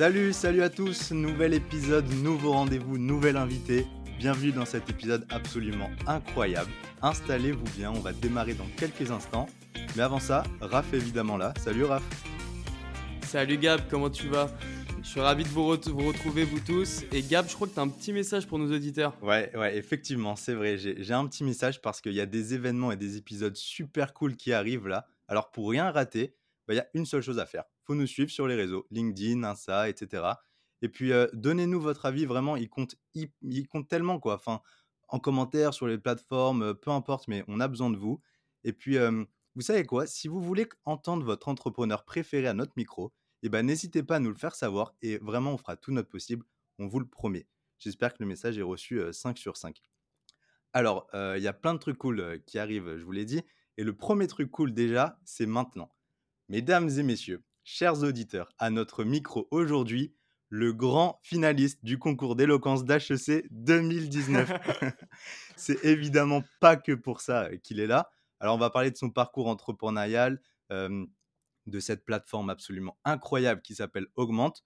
Salut, salut à tous, nouvel épisode, nouveau rendez-vous, nouvel invité. Bienvenue dans cet épisode absolument incroyable. Installez-vous bien, on va démarrer dans quelques instants. Mais avant ça, Raph est évidemment là. Salut Raph. Salut Gab, comment tu vas? Je suis ravi de vous, retrouver vous tous. Et Gab, je crois que tu as un petit message pour nos auditeurs. Ouais, ouais, effectivement, c'est vrai. J'ai un petit message parce qu'il y a des événements et des épisodes super cool qui arrivent là. Alors pour rien rater, bah, il y a une seule chose à faire. Faut nous suivre sur les réseaux, LinkedIn, Insta, etc. Et puis euh, donnez-nous votre avis, vraiment, il compte, tellement quoi. Enfin, en commentaire sur les plateformes, euh, peu importe, mais on a besoin de vous. Et puis, euh, vous savez quoi? Si vous voulez entendre votre entrepreneur préféré à notre micro, eh ben, n'hésitez pas à nous le faire savoir et vraiment, on fera tout notre possible, on vous le promet. J'espère que le message est reçu 5 sur 5. Alors, il y a plein de trucs cool qui arrivent, je vous l'ai dit. Et le premier truc cool déjà, c'est maintenant. Mesdames et messieurs, chers auditeurs, à notre micro aujourd'hui, le grand finaliste du concours d'éloquence d'HEC 2019. c'est évidemment pas que pour ça qu'il est là. Alors, on va parler de son parcours entrepreneurial, de cette plateforme absolument incroyable qui s'appelle Augmente.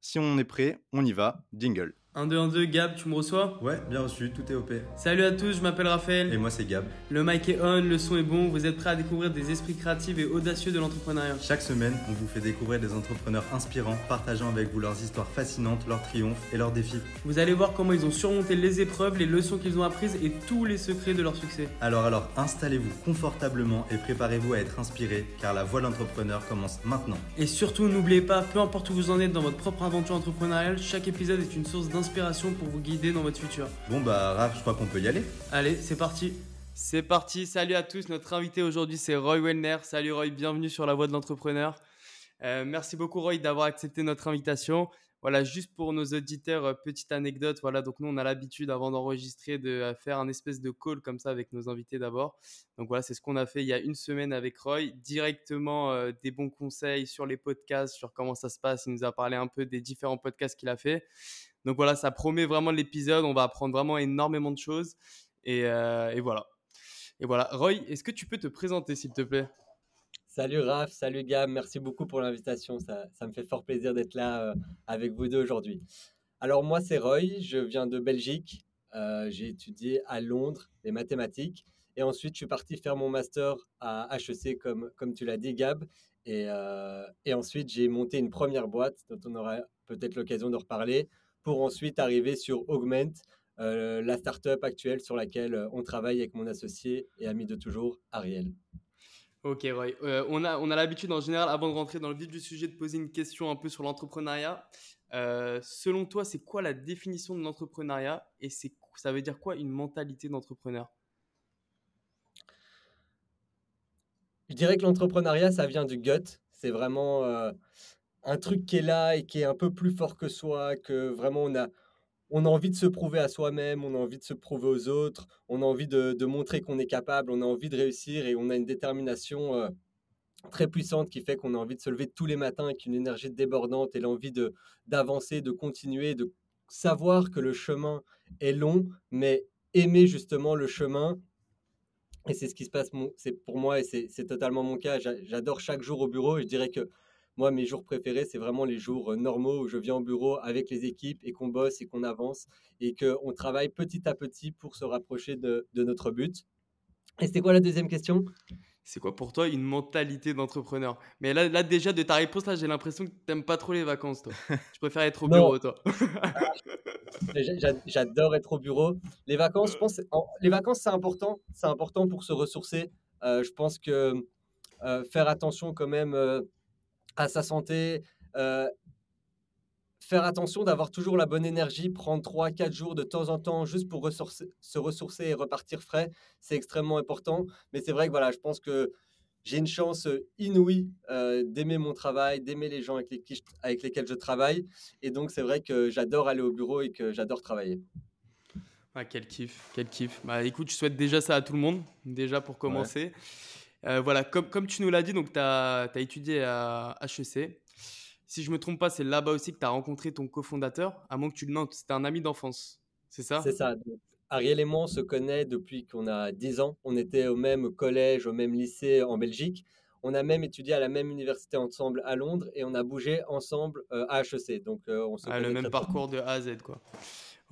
Si on est prêt, on y va. Jingle. 1, 2, 1, 2, Gab, tu me reçois Ouais, bien reçu, tout est OP. Salut à tous, je m'appelle Raphaël. Et moi c'est Gab. Le mic est on, le son est bon, vous êtes prêts à découvrir des esprits créatifs et audacieux de l'entrepreneuriat. Chaque semaine, on vous fait découvrir des entrepreneurs inspirants, partageant avec vous leurs histoires fascinantes, leurs triomphes et leurs défis. Vous allez voir comment ils ont surmonté les épreuves, les leçons qu'ils ont apprises et tous les secrets de leur succès. Alors alors, installez-vous confortablement et préparez-vous à être inspiré, car la voie de l'entrepreneur commence maintenant. Et surtout, n'oubliez pas, peu importe où vous en êtes dans votre propre aventure entrepreneuriale, chaque épisode est une source d'inspiration pour vous guider dans votre futur. Bon bah Raph, je crois qu'on peut y aller. Allez, c'est parti. C'est parti, salut à tous. Notre invité aujourd'hui c'est Roy Wellner. Salut Roy, bienvenue sur la voie de l'entrepreneur. Euh, merci beaucoup Roy d'avoir accepté notre invitation. Voilà, juste pour nos auditeurs, euh, petite anecdote. Voilà, donc nous on a l'habitude avant d'enregistrer de euh, faire un espèce de call comme ça avec nos invités d'abord. Donc voilà, c'est ce qu'on a fait il y a une semaine avec Roy. Directement des bons conseils sur les podcasts, sur comment ça se passe. Il nous a parlé un peu des différents podcasts qu'il a fait. Donc voilà, ça promet vraiment l'épisode. On va apprendre vraiment énormément de choses. Et, euh, voilà. Et voilà. Roy, est-ce que tu peux te présenter, s'il te plaît? Salut Raph, salut Gab, merci beaucoup pour l'invitation. Ça, me fait fort plaisir d'être là euh, avec vous deux aujourd'hui. Alors moi, c'est Roy, je viens de Belgique. Euh, j'ai étudié à Londres les mathématiques. Et ensuite, je suis parti faire mon master à HEC, comme, comme tu l'as dit, Gab. Et, et ensuite, j'ai monté une première boîte dont on aura peut-être l'occasion de reparler pour ensuite arriver sur Augment, euh, la startup actuelle sur laquelle euh, on travaille avec mon associé et ami de toujours, Ariel. Ok, Roy. Euh, on a, on a l'habitude en général, avant de rentrer dans le vif du sujet, de poser une question un peu sur l'entrepreneuriat. selon toi, c'est quoi la définition de l'entrepreneuriat et c'est, ça veut dire quoi une mentalité d'entrepreneur? Je dirais que l'entrepreneuriat, ça vient du gut. C'est vraiment un truc qui est là et qui est un peu plus fort que soi, que vraiment on a, on a envie de se prouver à soi-même, on a envie de se prouver aux autres, on a envie de, montrer qu'on est capable, on a envie de réussir et on a une détermination euh, très puissante qui fait qu'on a envie de se lever tous les matins avec une énergie débordante et l'envie de d'avancer, de continuer, de savoir que le chemin est long, mais aimer justement le chemin. Et c'est ce qui se passe c'est pour moi et c'est totalement mon cas. J'adore chaque jour au bureau et je dirais que moi, mes jours préférés, c'est vraiment les jours normaux où je viens au bureau avec les équipes et qu'on bosse et qu'on avance et qu'on travaille petit à petit pour se rapprocher de, notre but. Et c'était quoi la deuxième question? C'est quoi pour toi une mentalité d'entrepreneur? Mais là, là, déjà, de ta réponse, là, j'ai l'impression que tu n'aimes pas trop les vacances, toi. Tu préfères être au bureau, toi. J'adore être au bureau. Les vacances, je pense, les vacances, c'est important. C'est important pour se ressourcer. Euh, je pense que euh, faire attention quand même euh, à sa santé, euh, faire attention d'avoir toujours la bonne énergie, prendre 3-4 jours de temps en temps juste pour se ressourcer et repartir frais, c'est extrêmement important. Mais c'est vrai que voilà, je pense que j'ai une chance inouïe euh, d'aimer mon travail, d'aimer les gens avec, lesquels je travaille. Et donc c'est vrai que j'adore aller au bureau et que j'adore travailler. Ah, quel kiff, quel kiff. Bah écoute, je souhaite déjà ça à tout le monde, déjà pour commencer. Euh, voilà, comme, comme tu nous l'as dit, donc tu as, étudié à HEC. Si je me trompe pas, c'est là-bas aussi que tu as rencontré ton cofondateur, à moins que tu le notes, c'était un ami d'enfance, c'est ça? C'est ça. Ariel et moi, on se connaît depuis qu'on a 10 ans. On était au même collège, au même lycée en Belgique. On a même étudié à la même université ensemble à Londres et on a bougé ensemble à HEC. Donc, on se ah, le même parcours de A à Z, quoi.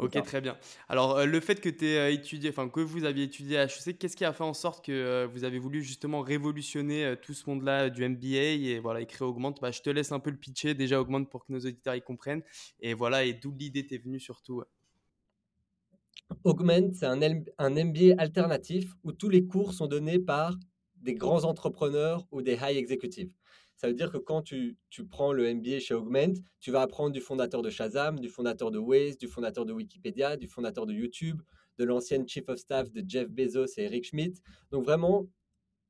Ok, très bien. Alors, euh, le fait que euh, étudié, que vous aviez étudié à HEC, qu'est-ce qui a fait en sorte que euh, vous avez voulu justement révolutionner tout ce monde-là du MBA et voilà, créer Augmente? Bah, Je te laisse un peu le pitcher, déjà Augmente pour que nos auditeurs y comprennent. Et voilà, et d'où l'idée t'est venue surtout. Augmente, c'est un, un MBA alternatif où tous les cours sont donnés par des grands entrepreneurs ou des high executives. Ça veut dire que quand tu, prends le MBA chez Augment, tu vas apprendre du fondateur de Shazam, du fondateur de Waze, du fondateur de Wikipédia, du fondateur de YouTube, de l'ancienne Chief of Staff de Jeff Bezos et Eric Schmidt. Donc vraiment,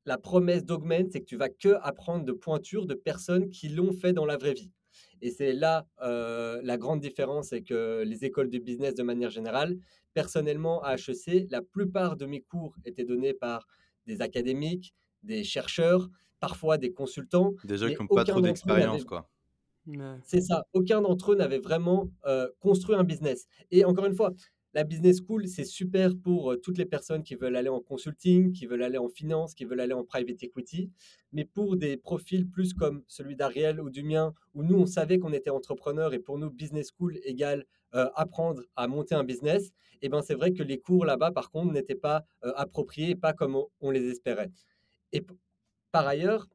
la promesse d'Augment, c'est que tu vas que apprendre de pointures de personnes qui l'ont fait dans la vraie vie. Et c'est là euh, la grande différence, c'est que les écoles de business de manière générale, personnellement à HEC, la plupart de mes cours étaient donnés par des académiques, des chercheurs, parfois des consultants. Des gens qui n'ont pas trop d'expérience, quoi. C'est ça. Aucun d'entre eux n'avait vraiment euh, construit un business. Et encore une fois, la business school, c'est super pour euh, toutes les personnes qui veulent aller en consulting, qui veulent aller en finance, qui veulent aller en private equity. Mais pour des profils plus comme celui d'Ariel ou du mien, où nous, on savait qu'on était entrepreneur et pour nous, business school égale euh, apprendre à monter un business, et eh ben c'est vrai que les cours là-bas, par contre, n'étaient pas appropriés, pas comme on, on les espérait. Et par ailleurs,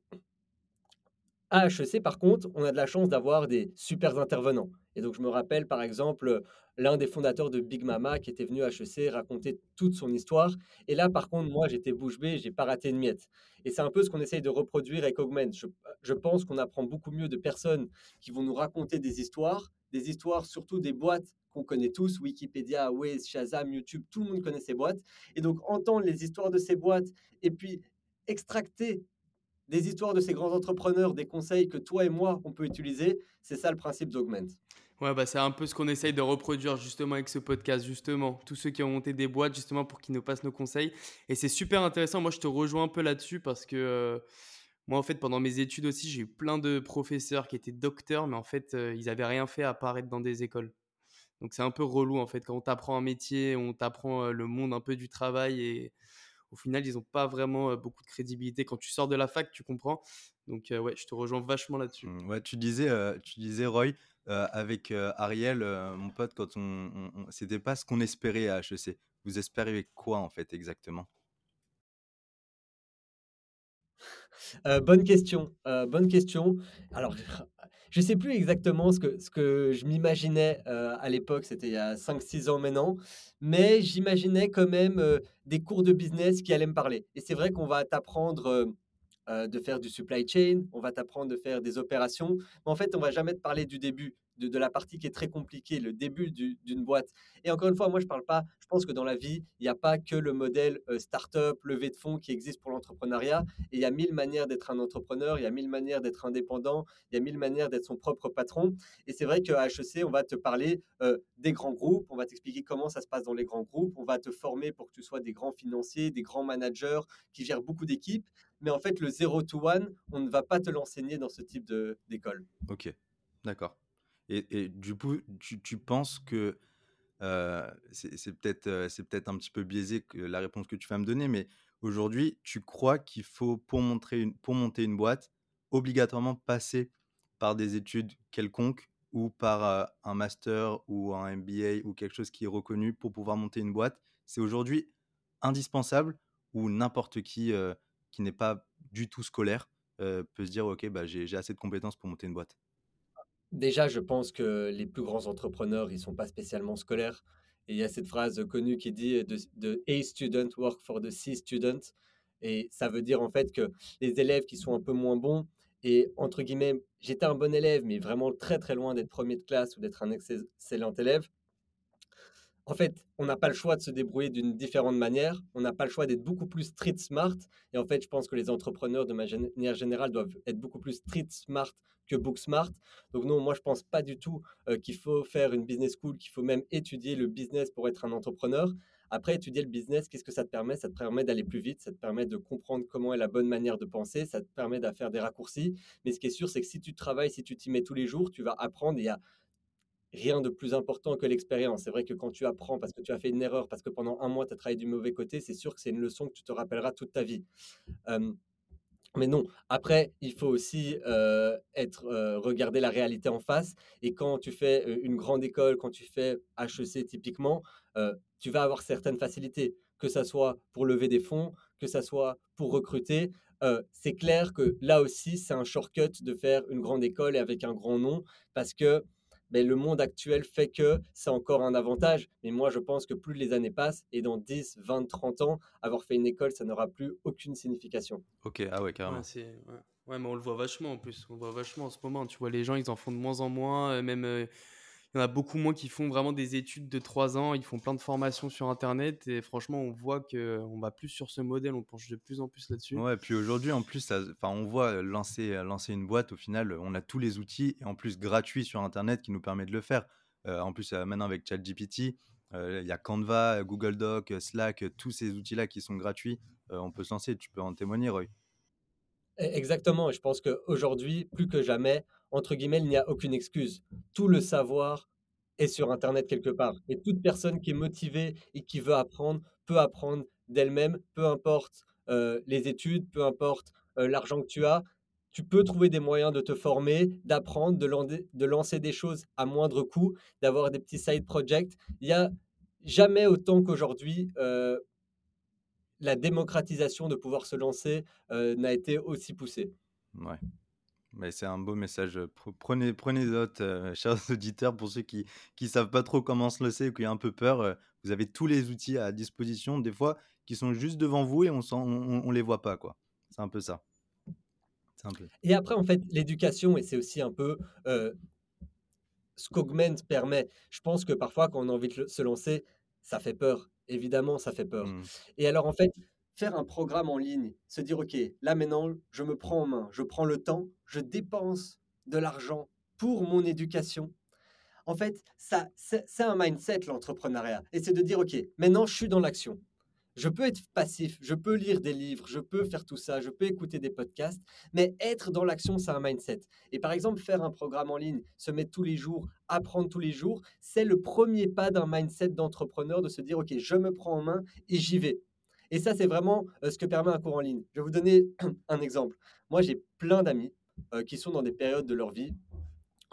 à HEC, par contre, on a de la chance d'avoir des super intervenants. Et donc, je me rappelle, par exemple, l'un des fondateurs de Big Mama qui était venu à HEC raconter toute son histoire. Et là, par contre, moi, j'étais bouche bée, j'ai pas raté une miette. Et c'est un peu ce qu'on essaye de reproduire avec Augment. Je, pense qu'on apprend beaucoup mieux de personnes qui vont nous raconter des histoires, des histoires surtout des boîtes qu'on connaît tous, Wikipédia, Waze, Shazam, YouTube, tout le monde connaît ces boîtes. Et donc, entendre les histoires de ces boîtes et puis extracter des histoires de ces grands entrepreneurs, des conseils que toi et moi, on peut utiliser. C'est ça le principe d'Augment. Ouais, bah c'est un peu ce qu'on essaye de reproduire justement avec ce podcast, justement. Tous ceux qui ont monté des boîtes, justement, pour qu'ils nous passent nos conseils. Et c'est super intéressant. Moi, je te rejoins un peu là-dessus parce que euh, moi, en fait, pendant mes études aussi, j'ai eu plein de professeurs qui étaient docteurs, mais en fait, euh, ils n'avaient rien fait à apparaître dans des écoles. Donc, c'est un peu relou, en fait, quand on t'apprend un métier, on t'apprend euh, le monde un peu du travail et au final, ils n'ont pas vraiment beaucoup de crédibilité. Quand tu sors de la fac, tu comprends. Donc, ouais, je te rejoins vachement là-dessus. Mmh, ouais, tu disais, tu disais Roy, avec Ariel, mon pote, quand on, c'était pas ce qu'on espérait à HEC. Vous espériez quoi en fait exactement? Bonne question, bonne question. Alors, je ne sais plus exactement ce que, ce que je m'imaginais à l'époque, c'était il y a 5-6 ans maintenant, mais j'imaginais quand même des cours de business qui allaient me parler. Et c'est vrai qu'on va t'apprendre de faire du supply chain, on va t'apprendre de faire des opérations, mais en fait, on va jamais te parler du début de, la partie qui est très compliquée, le début d'une boîte. Et encore une fois, moi, je parle pas, je pense que dans la vie, il n'y a pas que le modèle euh, start-up, levée de fonds qui existe pour l'entrepreneuriat. Et il y a mille manières d'être un entrepreneur, il y a mille manières d'être indépendant, il y a mille manières d'être son propre patron. Et c'est vrai qu'à HEC, on va te parler euh, des grands groupes, on va t'expliquer comment ça se passe dans les grands groupes, on va te former pour que tu sois des grands financiers, des grands managers qui gèrent beaucoup d'équipes. Mais en fait, le 0 to 1, on ne va pas te l'enseigner dans ce type d'école. Ok, d'accord. Et, du coup, tu, penses que c'est peut-être c'est peut-être un petit peu biaisé que la réponse que tu vas me donner, mais aujourd'hui, tu crois qu'il faut, pour, montrer une, pour monter une boîte, obligatoirement passer par des études quelconques ou par un master ou un MBA ou quelque chose qui est reconnu pour pouvoir monter une boîte? C'est aujourd'hui indispensable ou n'importe qui qui n'est pas du tout scolaire peut se dire, OK, bah, j'ai assez de compétences pour monter une boîte Déjà, je pense que les plus grands entrepreneurs, ils sont pas spécialement scolaires. Et il y a cette phrase connue qui dit de, A student work for the C student. Et ça veut dire en fait que les élèves qui sont un peu moins bons, et entre guillemets, j'étais un bon élève, mais vraiment très très loin d'être premier de classe ou d'être un excellent élève, en fait, on n'a pas le choix de se débrouiller d'une différente manière. On n'a pas le choix d'être beaucoup plus street smart. Et en fait, je pense que les entrepreneurs, de manière générale, doivent être beaucoup plus street smart que book smart. Donc non, moi, je pense pas du tout euh, qu'il faut faire une business school, qu'il faut même étudier le business pour être un entrepreneur. Après, étudier le business, qu'est-ce que ça te permet? Ça te permet d'aller plus vite, ça te permet de comprendre comment est la bonne manière de penser, ça te permet de faire des raccourcis. Mais ce qui est sûr, c'est que si tu travailles, si tu t'y mets tous les jours, tu vas apprendre. Y a rien de plus important que l'expérience. C'est vrai que quand tu apprends parce que tu as fait une erreur, parce que pendant un mois tu as travaillé du mauvais côté, c'est sûr que c'est une leçon que tu te rappelleras toute ta vie. Mais non, après, il faut aussi être, regarder la réalité en face. Et quand tu fais une grande école, quand tu fais HEC typiquement, tu vas avoir certaines facilités, que ça soit pour lever des fonds, que ça soit pour recruter. C'est clair que là aussi, c'est un shortcut de faire une grande école et avec un grand nom, parce que ben, le monde actuel fait que c'est encore un avantage. Mais moi, je pense que plus les années passent, et dans 10, 20, 30 ans, avoir fait une école, ça n'aura plus aucune signification. Ok, ah ouais, carrément. Ouais. Ouais, mais on le voit vachement en plus. On le voit vachement en ce moment. Tu vois, les gens, ils en font de moins en moins. euh, Même, euh, il y en a beaucoup moins qui font vraiment des études de 3 ans. Ils font plein de formations sur Internet. Et franchement, on voit que on va plus sur ce modèle. On penche de plus en plus là-dessus. Ouais, puis aujourd'hui, en plus, ça- on voit euh, lancer, euh, lancer une boîte, au final, on a tous les outils, et en plus gratuits sur Internet, qui nous permet de le faire. Euh, en plus, euh, maintenant avec ChatGPT, euh, il y a Canva, Google Doc, euh, Slack, euh, tous ces outils-là qui sont gratuits. Euh, on peut se lancer, tu peux en témoigner, Roy. E- Exactement, je pense qu'aujourd'hui, plus que jamais, entre guillemets, il n'y a aucune excuse. Tout le savoir est sur Internet quelque part. Et toute personne qui est motivée et qui veut apprendre peut apprendre d'elle-même, peu importe euh, les études, peu importe euh, l'argent que tu as. Tu peux trouver des moyens de te former, d'apprendre, de lancer des choses à moindre coût, d'avoir des petits side projects. Il y a jamais autant qu'aujourd'hui euh, la démocratisation de pouvoir se lancer euh, n'a été aussi poussée. Ouais. Mais c'est un beau message. Pre- Prenez, prenez note, euh, chers auditeurs, pour ceux qui ne savent pas trop comment se lancer ou qui ont un peu peur. euh, vous avez tous les outils à disposition, des fois, qui sont juste devant vous et on ne les voit pas, quoi. C'est un peu ça. C'est un peu. Et après, en fait, l'éducation, et c'est aussi un peu ce qu'Augment permet. Je pense que parfois, quand on a envie de se lancer, ça fait peur. Évidemment, ça fait peur. Hmm. Et alors, en fait, faire un programme en ligne, se dire, OK, là maintenant, je me prends en main, je prends le temps, je dépense de l'argent pour mon éducation. En fait, ça, c'est un mindset, l'entrepreneuriat. Et c'est de dire, OK, maintenant, je suis dans l'action. Je peux être passif, je peux lire des livres, je peux faire tout ça, je peux écouter des podcasts, mais être dans l'action, c'est un mindset. Et par exemple, faire un programme en ligne, se mettre tous les jours, apprendre tous les jours, c'est le premier pas d'un mindset d'entrepreneur de se dire, OK, je me prends en main et j'y vais. Et ça, c'est vraiment euh, ce que permet un cours en ligne. Je vais vous donner un exemple. Moi, j'ai plein d'amis euh, qui sont dans des périodes de leur vie.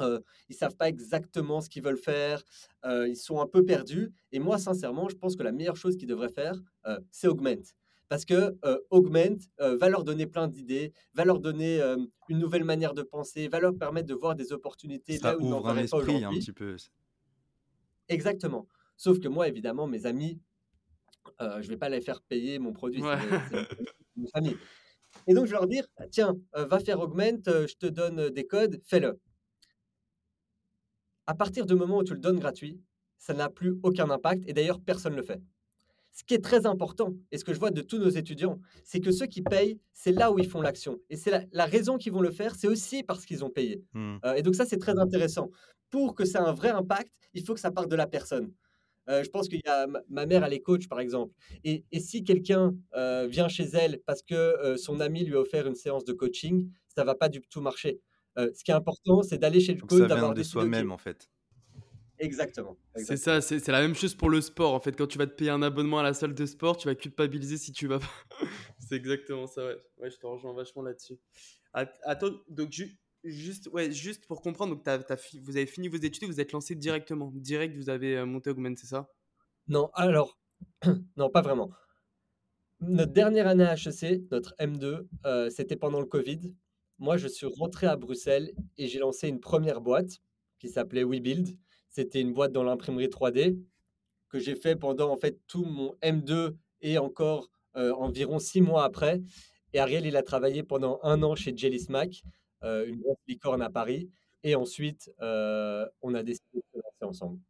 Euh, ils savent pas exactement ce qu'ils veulent faire, euh, ils sont un peu perdus. Et moi, sincèrement, je pense que la meilleure chose qu'ils devraient faire, euh, c'est Augment. Parce que euh, Augment va leur donner plein d'idées, va leur donner une nouvelle manière de penser, va leur permettre de voir des opportunités là où ils n'en verraient pas esprit un aujourd'hui. petit peu. Exactement. Sauf que moi, évidemment, mes amis, je ne vais pas les faire payer mon produit, Ouais. c'est famille. Et donc, je vais leur dire, tiens, euh, va faire Augment, euh, je te donne des codes, fais-le. À partir du moment où tu le donnes gratuit, ça n'a plus aucun impact, et d'ailleurs, personne ne le fait. Ce qui est très important, et ce que je vois de tous nos étudiants, c'est que ceux qui payent, c'est là où ils font l'action. Et c'est la, la raison qu'ils vont le faire, c'est aussi parce qu'ils ont payé. Hmm. Euh, et donc ça, c'est très intéressant. Pour que ça ait un vrai impact, il faut que ça parte de la personne. Euh, je pense qu'il y a ma, mère, elle est coach, par exemple. Et, et si quelqu'un euh, vient chez elle parce que son ami lui a offert une séance de coaching, ça va pas du tout marcher. Euh, ce qui est important, c'est d'aller chez le coach, ça vient d'avoir de soi-même, en fait. Exactement. C'est ça, c'est la même chose pour le sport. En fait, quand tu vas te payer un abonnement à la salle de sport, tu vas culpabiliser si tu vas pas. c'est exactement ça, ouais. Ouais, je te rejoins vachement là-dessus. Att- Attends, donc ju- juste, ouais, juste pour comprendre, donc t'as fi- vous avez fini vos études et vous êtes lancé directement. Direct, vous avez euh, monté Augment, c'est ça? Non, alors, non, pas vraiment. Notre dernière année à HEC, notre M2, euh, c'était pendant le Covid. Moi, je suis rentré à Bruxelles et j'ai lancé une première boîte qui s'appelait WeBuild. C'était une boîte dans l'imprimerie 3D que j'ai fait pendant en fait tout mon M2 et encore euh, environ six mois après. Et Ariel, il a travaillé pendant un an chez Jelly Smack, euh, une grosse licorne à Paris. Et ensuite, euh, on a décidé de se lancer ensemble.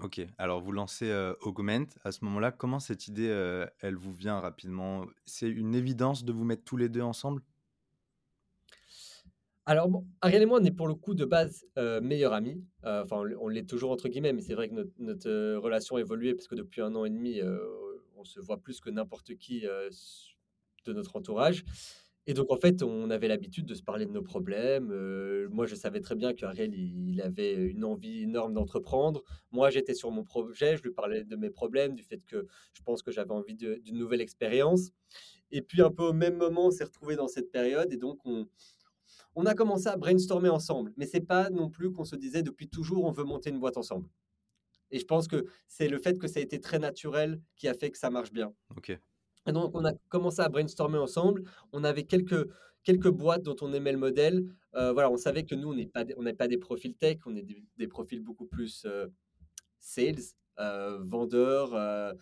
Ok, alors vous lancez Augment. À ce moment-là, comment cette idée, elle vous vient rapidement? C'est une évidence de vous mettre tous les deux ensemble? Alors, bon, Ariel et moi, on est pour le coup de base euh, meilleurs amis. Euh, Enfin, on l'est- toujours entre guillemets, mais c'est vrai que notre, euh, relation a évolué parce que depuis un an et demi, euh, on se voit plus que n'importe qui de notre entourage. Et donc, en fait, on avait l'habitude de se parler de nos problèmes. Moi, je savais très bien qu'Ariel, il, avait une envie énorme d'entreprendre. Moi, j'étais sur mon projet, je lui parlais de mes problèmes, du fait que je pense que j'avais envie d'une nouvelle expérience. Et puis, un peu au même moment, on s'est retrouvés dans cette période. Et donc, on, on a commencé à brainstormer ensemble. Mais c'est pas non plus qu'on se disait depuis toujours, on veut monter une boîte ensemble. Et je pense que c'est le fait que ça a été très naturel qui a fait que ça marche bien. Ok. Et donc, on a commencé à brainstormer ensemble. On avait quelques, quelques boîtes dont on aimait le modèle. Euh, voilà, on savait que nous, on n'est pas, des- on n'est pas des profils tech, on est des, des profils beaucoup plus euh, sales, euh, vendeurs, euh,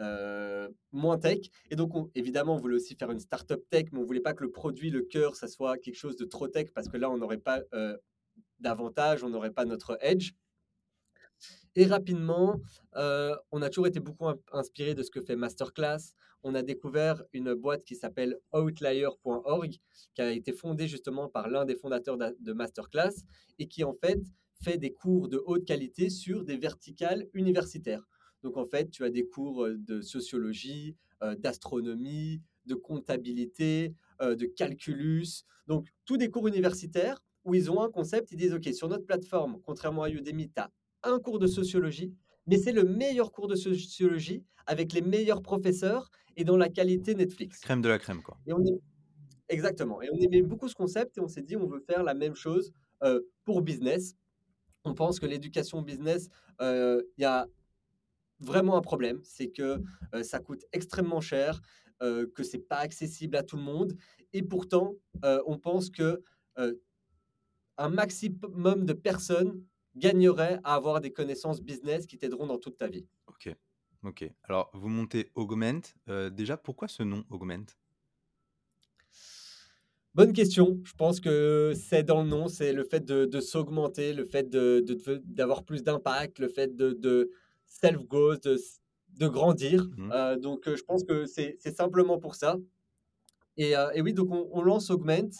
euh, moins tech. Et donc, on- évidemment, on voulait aussi faire une startup tech, mais on voulait pas que le produit, le cœur, ça soit quelque chose de trop tech, parce que là, on n'aurait pas d'avantage, on n'aurait pas notre edge. Et rapidement, on a toujours été beaucoup in- inspiré de ce que fait Masterclass. On a découvert une boîte qui s'appelle Outlier.org, qui a été fondée justement par l'un des fondateurs d'a- de Masterclass et qui en fait fait des cours de haute qualité sur des verticales universitaires. Donc en fait, tu as des cours euh, de sociologie, euh, d'astronomie, de comptabilité, euh, de calculus. Donc tous des cours universitaires où ils ont un concept, ils disent, OK, sur notre plateforme, contrairement à Udemy, tu as un cours de sociologie, mais c'est le meilleur cours de sociologie avec les meilleurs professeurs et dans la qualité Netflix. Crème de la crème, quoi. Et on est... Exactement. Et on aimait beaucoup ce concept et on s'est dit, on veut faire la même chose euh, pour business. On pense que l'éducation business, euh, il y a vraiment un problème, c'est que euh, ça coûte extrêmement cher, euh, que c'est pas accessible à tout le monde, et pourtant, on pense que un maximum de personnes gagneraient à avoir des connaissances business qui t'aideront dans toute ta vie. Ok. Ok. Alors, vous montez Augment. Déjà, pourquoi ce nom Augment? Bonne question. Je pense que c'est dans le nom, c'est le fait de, de s'augmenter, le fait de, de- de- d'avoir plus d'impact, le fait de, self-growth, de, grandir. Mhm. Euh, donc, euh, je pense que c'est, simplement pour ça. Et, euh, et oui, donc on, on lance Augment.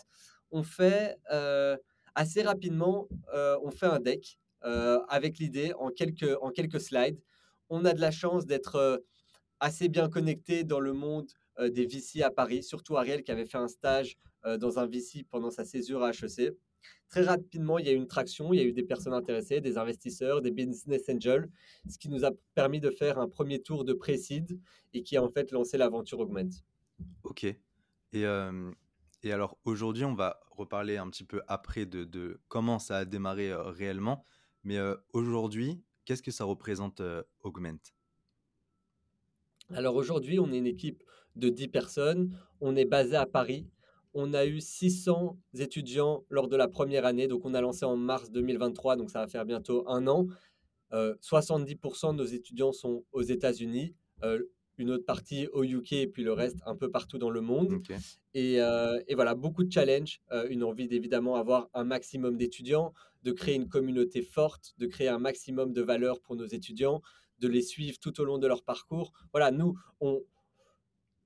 On fait euh, assez rapidement, on fait un deck avec l'idée en quelques, en quelques slides. On a de la chance d'être assez bien connecté dans le monde des VC à Paris, surtout Ariel qui avait fait un stage dans un VC pendant sa césure à HEC. Très rapidement, il y a eu une traction, il y a eu des personnes intéressées, des investisseurs, des business angels, ce qui nous a permis de faire un premier tour de pré-seed et qui a en fait lancé l'aventure Augment. Ok. Et, euh, et alors, aujourd'hui, on va reparler un petit peu après de, de comment ça a démarré euh, réellement. Mais euh, aujourd'hui, qu'est-ce que ça représente euh, Augment? Alors aujourd'hui, on est une équipe de 10 personnes. On est basé à Paris. On a eu 600 étudiants lors de la première année. Donc on a lancé en mars 2023, donc ça va faire bientôt un an. Euh, 70% de nos étudiants sont aux États-Unis, euh, une autre partie au UK et puis le reste un peu partout dans le monde. Et, euh, et voilà, beaucoup de challenges, euh, une envie d'évidemment avoir un maximum d'étudiants, de créer une communauté forte, de créer un maximum de valeur pour nos étudiants, de les suivre tout au long de leur parcours. Voilà, nous, on,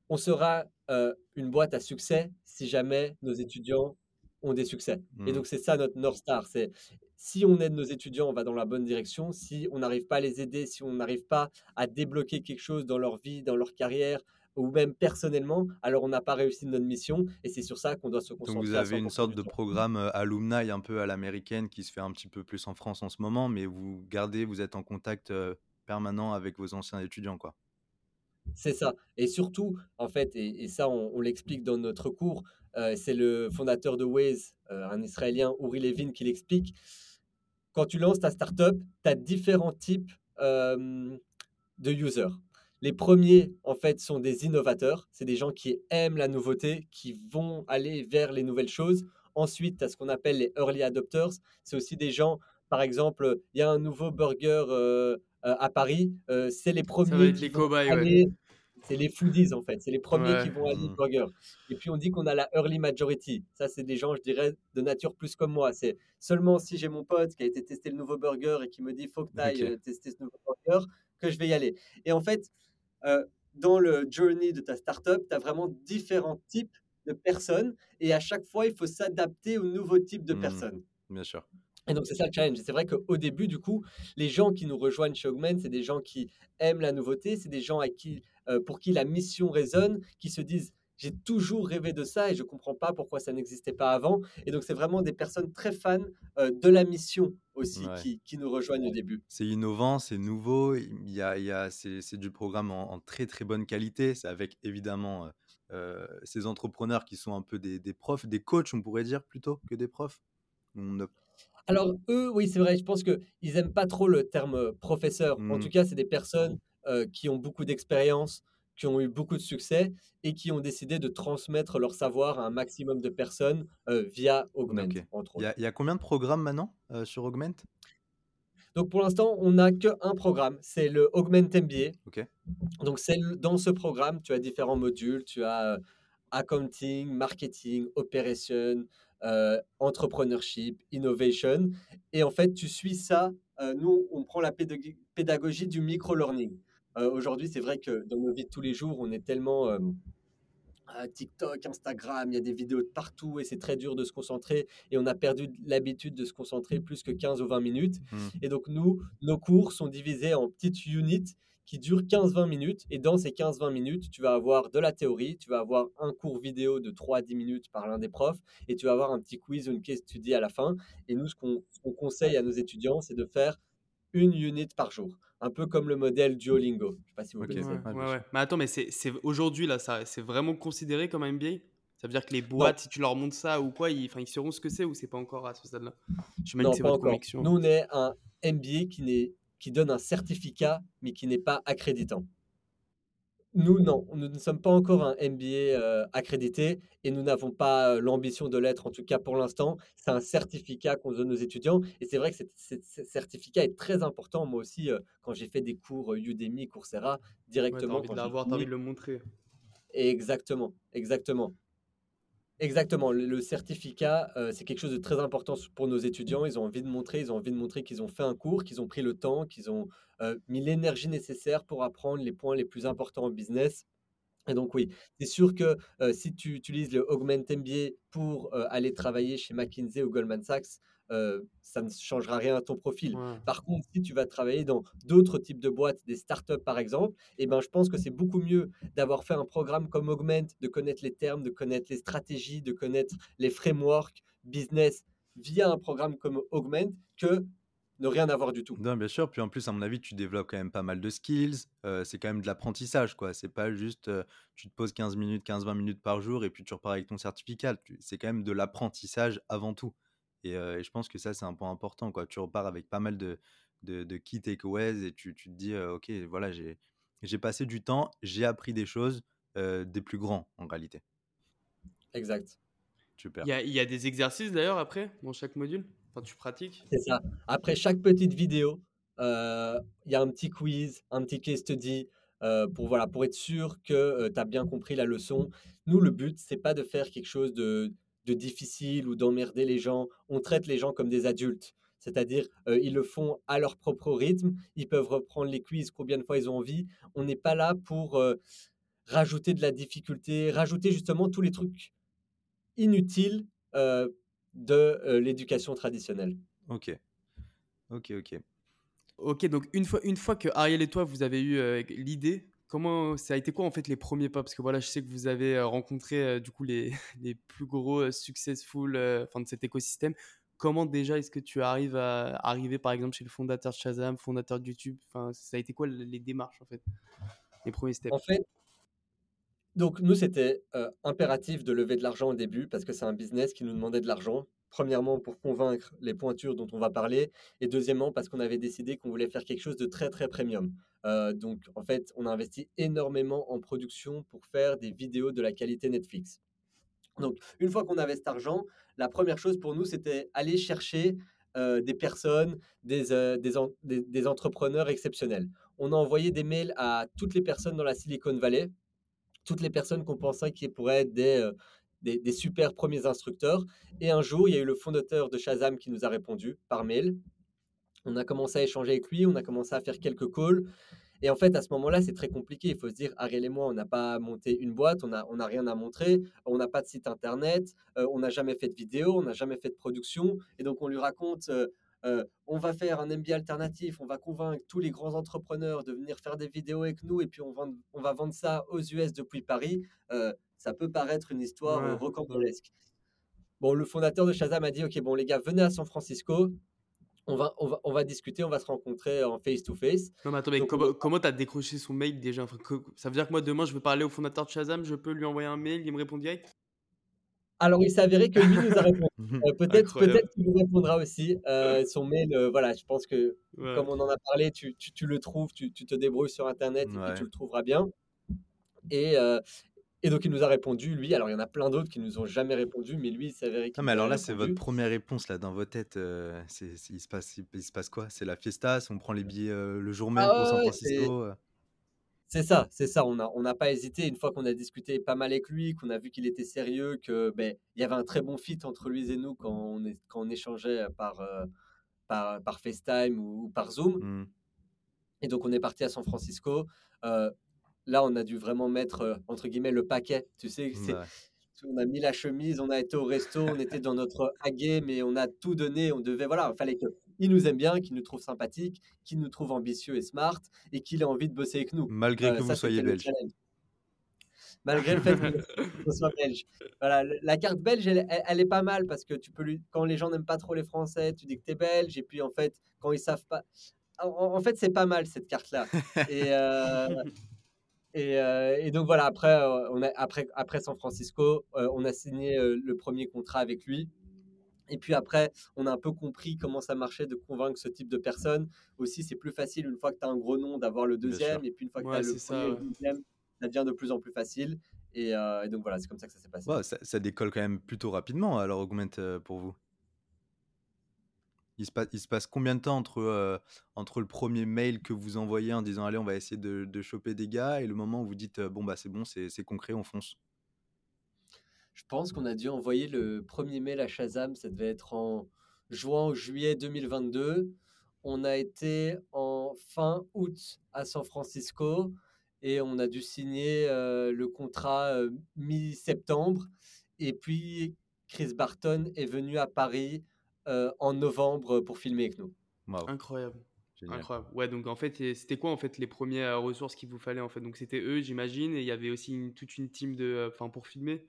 on sera euh, une boîte à succès si jamais nos étudiants ont des succès. Et Mhm. donc, c'est ça notre North Star. C'est si on aide nos étudiants, on va dans la bonne direction. Si on n'arrive pas à les aider, si on n'arrive pas à débloquer quelque chose dans leur vie, dans leur carrière, ou même personnellement, alors on n'a pas réussi notre mission. Et c'est sur ça qu'on doit se Donc concentrer. vous à avez une 100% sorte de programme euh, alumni un peu à l'américaine qui se fait un petit peu plus en France en ce moment, mais vous gardez, vous êtes en contact euh, permanent avec vos anciens étudiants, quoi. C'est ça. Et surtout, en fait, et, ça, on, l'explique dans notre cours, euh, c'est le fondateur de Waze, euh, un Israélien, Uri Levin, qui l'explique. Quand tu lances ta startup, tu as différents types euh, de users. Les premiers, en fait, sont des innovateurs. C'est des gens qui aiment la nouveauté, qui vont aller vers les nouvelles choses. Ensuite, tu as ce qu'on appelle les early adopters. C'est aussi des gens, par exemple, il y a un nouveau burger à Paris. euh, c'est les premiers les vont cobayes, ouais. C'est les foodies, en fait. C'est les premiers Ouais. qui vont aller Mhm. burger. Et puis, on dit qu'on a la early majority. Ça, c'est des gens, je dirais, de nature plus comme moi. C'est seulement si j'ai mon pote qui a été tester le nouveau burger et qui me dit faut que tu ailles Ok. tester ce nouveau burger que je vais y aller. Et en fait, euh, dans le journey de ta startup, tu as vraiment différents types de personnes et à chaque fois, il faut s'adapter au nouveau type de Mhm. personnes. Bien sûr. Et donc, c'est ça le challenge. C'est vrai qu'au début, du coup, les gens qui nous rejoignent chez Augment, c'est des gens qui aiment la nouveauté, c'est des gens à qui, euh, pour qui la mission résonne, qui se disent j'ai toujours rêvé de ça et je comprends pas pourquoi ça n'existait pas avant. Et donc, c'est vraiment des personnes très fans euh, de la mission aussi Ouais. qui, qui nous rejoignent au début. C'est innovant, c'est nouveau, il y a, il y a, c'est, du programme en, en très très bonne qualité. C'est avec évidemment euh, ces entrepreneurs qui sont un peu des, des profs, des coachs, on pourrait dire plutôt que des profs. On ne- Alors, eux, oui, c'est vrai, je pense qu'ils n'aiment pas trop le terme professeur. En Mm. tout cas, c'est des personnes euh, qui ont beaucoup d'expérience, qui ont eu beaucoup de succès et qui ont décidé de transmettre leur savoir à un maximum de personnes euh, via Augment, Ok. entre Il y autres. a, il y a combien de programmes maintenant euh, sur Augment? Donc, pour l'instant, on n'a qu'un programme, c'est le Augment MBA. Donc, c'est dans ce programme, tu as différents modules. Tu as accounting, marketing, operation, euh, entrepreneurship, innovation. Et en fait, tu suis ça. euh, nous, on prend la pédagogie, du micro-learning. Euh, Aujourd'hui, c'est vrai que dans nos vies de tous les jours, on est tellement à TikTok, Instagram, il y a des vidéos de partout et c'est très dur de se concentrer. Et on a perdu l'habitude de se concentrer plus que 15 ou 20 minutes. Mm. Et donc, nous, nos cours sont divisés en petites units qui durent 15-20 minutes. Et dans ces 15-20 minutes, tu vas avoir de la théorie, tu vas avoir un cours vidéo de 3 à 10 minutes par l'un des profs, et tu vas avoir un petit quiz ou une case study à la fin. Et nous, ce qu'on ce qu'on conseille à nos étudiants, c'est de faire une unit par jour. Un peu comme le modèle Duolingo. Je ne sais pas si vous Ok. connaissez. Ouais, ouais, ouais. Mais attends, mais c'est c'est- aujourd'hui, là, ça, c'est vraiment considéré comme un MBA Ça veut dire que les boîtes, si tu leur montres ça ou quoi, ils, ils sauront ce que c'est ou c'est pas encore à ce stade-là? Non, que c'est pas votre encore. conviction. Nous, on est un MBA qui, n'est- qui donne un certificat, mais qui n'est pas accréditant. Nous, non, nous ne sommes pas encore un MBA euh, accrédité et nous n'avons pas euh, l'ambition de l'être, en tout cas pour l'instant. C'est un certificat qu'on donne aux étudiants et c'est vrai que ce certificat est très important. Moi aussi, euh, quand j'ai fait des cours Udemy, Coursera, Ouais, directement, envie de l'avoir, envie de le montrer. Exactement, exactement. Exactement. Le, certificat, euh, c'est quelque chose de très important pour nos étudiants. Ils ont envie de montrer, ils ont envie de montrer qu'ils ont fait un cours, qu'ils ont pris le temps, qu'ils ont euh, mis l'énergie nécessaire pour apprendre les points les plus importants en business. Et donc oui, c'est sûr que euh, si tu utilises le Augment MBA pour aller travailler chez McKinsey ou Goldman Sachs, euh, ça ne changera rien à ton profil. Ouais. Par contre, si tu vas travailler dans d'autres types de boîtes, des startups par exemple, eh ben, je pense que c'est beaucoup mieux d'avoir fait un programme comme Augment, de connaître les termes, de connaître les stratégies, de connaître les frameworks business via un programme comme Augment que ne rien avoir du tout. Non, bien sûr. Puis en plus, à mon avis, tu développes quand même pas mal de skills. euh, c'est quand même de l'apprentissage, quoi. C'est pas juste euh, tu te poses 15 minutes, 15-20 minutes par jour et puis tu repars avec ton certificat. C'est quand même de l'apprentissage avant tout. Et, euh, et je pense que ça, c'est un point important, quoi. Tu repars avec pas mal de, de, de key takeaways et tu, tu te dis, euh, OK, voilà, j'ai j'ai passé du temps, j'ai appris des choses euh, des plus grands, en réalité. Exact. Super. Il y a, il y a des exercices d'ailleurs après, dans chaque module? Enfin, tu pratiques? C'est ça. Après chaque petite vidéo, euh, il y a un petit quiz, un petit case study euh, pour, voilà, pour être sûr que tu as bien compris la leçon. Nous, le but, c'est pas de faire quelque chose de, de difficile ou d'emmerder les gens. On traite les gens comme des adultes. C'est-à-dire, euh, ils le font à leur propre rythme. Ils peuvent reprendre les quiz combien de fois ils ont envie. On n'est pas là pour euh, rajouter de la difficulté, rajouter justement tous les trucs inutiles euh, de l'éducation traditionnelle. Ok. Ok, ok. Ok, donc une fois, une fois que Ariel et toi, vous avez eu l'idée, comment ça a été quoi en fait les premiers pas? Parce que voilà, je sais que vous avez rencontré du coup les, les plus gros euh, successful de cet écosystème. Comment déjà est-ce que tu arrives à arriver par exemple chez le fondateur de Shazam, fondateur de YouTube? Enfin, ça a été quoi les démarches en fait? Les premiers steps? En fait, donc nous, c'était impératif de lever de l'argent au début parce que c'est un business qui nous demandait de l'argent. Premièrement, pour convaincre les pointures dont on va parler, et deuxièmement, parce qu'on avait décidé qu'on voulait faire quelque chose de très, très premium. Donc, en fait, on a investi énormément en production pour faire des vidéos de la qualité Netflix. Donc, une fois qu'on avait cet argent, la première chose pour nous, c'était aller chercher des personnes, des, des, des- entrepreneurs exceptionnels. On a envoyé des mails à toutes les personnes dans la Silicon Valley, toutes les personnes qu'on pensait qui pourraient être des, des super premiers instructeurs. Et un jour, il y a eu le fondateur de Shazam qui nous a répondu par mail. On a commencé à échanger avec lui, on a commencé à faire quelques calls. Et en fait, à ce moment-là, c'est très compliqué. Il faut se dire, Ariel et moi, on n'a pas monté une boîte, on n'a on a rien à montrer, on n'a pas de site internet, euh, on n'a jamais fait de vidéo, on n'a jamais fait de production. Et donc, on lui raconte, euh, euh, on va faire un MBA alternatif, on va convaincre tous les grands entrepreneurs de venir faire des vidéos avec nous, et puis on, vend- on va vendre ça aux US depuis Paris. Ça peut paraître une histoire rocambolesque. Bon, le fondateur de Shazam a dit, OK, bon, les gars, venez à San Francisco. On va, on, va, on va discuter, on va se rencontrer en face-to-face. Non, mais attends, mais comment tu as décroché son mail déjà? Ça veut dire que moi, demain, je veux parler au fondateur de Shazam, je peux lui envoyer un mail, il me répond direct? Alors, il s'avérait que lui nous a répondu. Euh, peut-être peut qu'il nous répondra aussi. Euh, son mail, euh, voilà, je pense que comme on en a parlé, tu, tu, le trouves, tu, tu, te débrouilles sur Internet et tu le trouveras bien. Et, et donc, il nous a répondu, lui. Alors, il y en a plein d'autres qui nous ont jamais répondu, mais lui, il s'avérait Non, mais alors là, c'est votre première réponse là dans vos têtes. c'est, il, se passe, il, se passe quoi? C'est la fiesta On prend les billets le jour même ah pour San Francisco c'est ça, c'est ça. On n'a on pas hésité. Une fois qu'on a discuté pas mal avec lui, qu'on a vu qu'il était sérieux, que ben, il y avait un très bon fit entre lui et nous quand on, est, quand on échangeait par, euh, par, par, FaceTime ou, par Zoom. Mmh. Et donc on est parti à San Francisco. Euh, là, on a dû vraiment mettre euh, entre guillemets le paquet. Tu sais, c'est, on a mis la chemise, on a été au resto, on était dans notre haguet, mais on a tout donné. On devait, voilà, il fallait qu'il nous aime bien, qu'il nous trouve sympathique, qu'il nous trouve ambitieux et smart, et qu'il ait envie de bosser avec nous. Malgré que euh, vous soyez belge. Malgré le fait que soit belge. Voilà, la carte belge, elle, est pas mal parce que tu peux lui, quand les gens n'aiment pas trop les Français, tu dis que tu es belge, et puis en fait, quand ils savent pas. En, fait, c'est pas mal cette carte-là. Et. Euh, euh, et, donc voilà, après, euh, on a, après, après San Francisco, euh, on a signé le premier contrat avec lui. Et puis après, on a un peu compris comment ça marchait de convaincre ce type de personnes. Aussi, c'est plus facile une fois que tu as un gros nom d'avoir le deuxième. Et puis une fois que tu as le premier et le deuxième, ça devient de plus en plus facile. Et, donc voilà, c'est comme ça que ça s'est passé. ça, ça, décolle quand même plutôt rapidement alors Augment pour vous il se, passe, combien de temps entre, euh, entre le premier mail que vous envoyez en disant allez on va essayer de, choper des gars et le moment où vous dites bon bah c'est bon c'est concret on fonce Je pense qu'on a dû envoyer le premier mail à Shazam, ça devait être en juin ou juillet 2022. On a été en fin août à San Francisco et on a dû signer euh, le contrat euh, mi-septembre. Et puis Chris Barton est venu à Paris euh, en novembre pour filmer avec nous. Incroyable. Incroyable. Ouais, donc en fait, c'était quoi en fait les premières ressources qu'il vous fallait en fait? Donc c'était eux, j'imagine, et il y avait aussi toute une team de, euh, enfin pour filmer?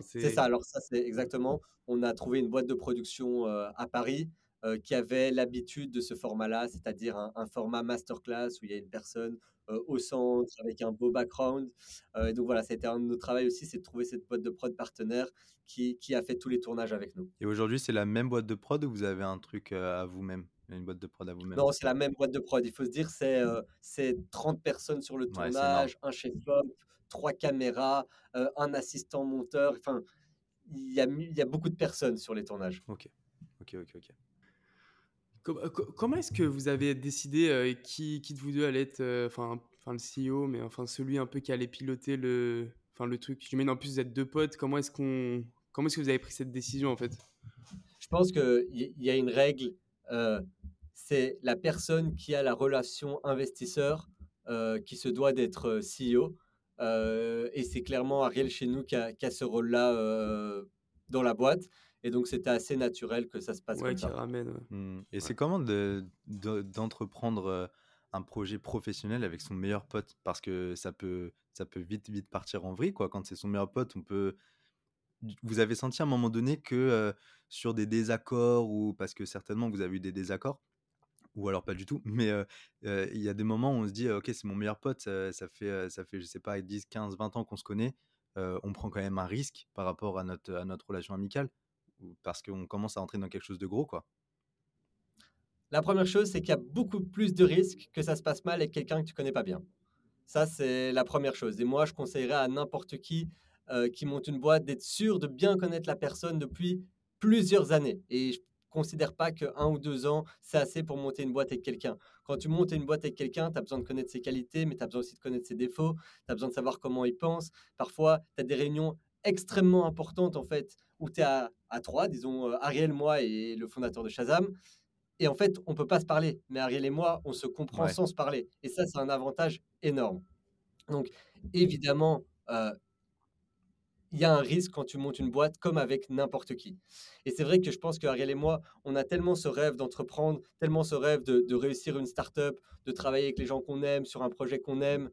c'est ça. Alors ça, c'est exactement. On a trouvé une boîte de production euh, à Paris qui avait l'habitude de ce format-là, c'est-à-dire un, format masterclass où il y a une personne au centre avec un beau background. et donc voilà, c'était un de nos travaux aussi, c'est de trouver cette boîte de prod partenaire qui, a fait tous les tournages avec nous. Et aujourd'hui, c'est la même boîte de prod ou vous avez un truc à vous-même une boîte de prod à vous-même? Non, c'est la même boîte de prod. Il faut se dire, c'est c'est 30 personnes sur le tournage, un chef-op, trois caméras, un assistant monteur. Enfin, il y a, y a beaucoup de personnes sur les tournages. Ok, ok, ok, ok. Comment est-ce que vous avez décidé qui, qui de vous deux allait être, enfin, enfin le CEO, mais enfin celui un peu qui allait piloter le, enfin le truc? Je mets en plus vous êtes deux potes. Comment est-ce qu'on Comment est-ce que vous avez pris cette décision en fait? Je pense qu'il y, a une règle, euh, c'est la personne qui a la relation investisseur euh, qui se doit d'être euh, CEO. et c'est clairement Ariel chez nous qui a, ce rôle-là dans la boîte. Et donc c'était assez naturel que ça se passe comme ça. Ramène, mmh. Et c'est comment d'entreprendre un projet professionnel avec son meilleur pote? Parce que ça peut, ça peut vite, vite partir en vrille. Quoi. Quand c'est son meilleur pote, on peut vous avez senti à un moment donné que sur des désaccords, ou parce que certainement vous avez eu des désaccords, ou alors pas du tout, mais il y a des moments où on se dit, ok, c'est mon meilleur pote, ça, fait, ça fait, je sais pas, 10, 15, 20 ans qu'on se connaît, on prend quand même un risque par rapport à notre, à notre relation amicale, parce qu'on commence à entrer dans quelque chose de gros, quoi. La première chose, c'est qu'il y a beaucoup plus de risques que ça se passe mal avec quelqu'un que tu connais pas bien. Ça, c'est la première chose. Et moi, je conseillerais à n'importe qui euh, qui monte une boîte, d'être sûr de bien connaître la personne depuis plusieurs années. Et je considère pas que un ou deux ans, c'est assez pour monter une boîte avec quelqu'un. Quand tu montes une boîte avec quelqu'un, tu as besoin de connaître ses qualités, mais tu as besoin aussi de connaître ses défauts, tu as besoin de savoir comment il pense. Parfois, tu as des réunions extrêmement importantes, en fait, où tu es à, trois, disons euh, Ariel, moi et le fondateur de Shazam. Et en fait, on peut pas se parler, mais Ariel et moi, on se comprend sans se parler. Et ça, c'est un avantage énorme. Donc, évidemment, euh, il y a un risque quand tu montes une boîte comme avec n'importe qui. Et c'est vrai que je pense qu'Ariel et moi, on a tellement ce rêve d'entreprendre, tellement ce rêve de, réussir une start-up, de travailler avec les gens qu'on aime, sur un projet qu'on aime,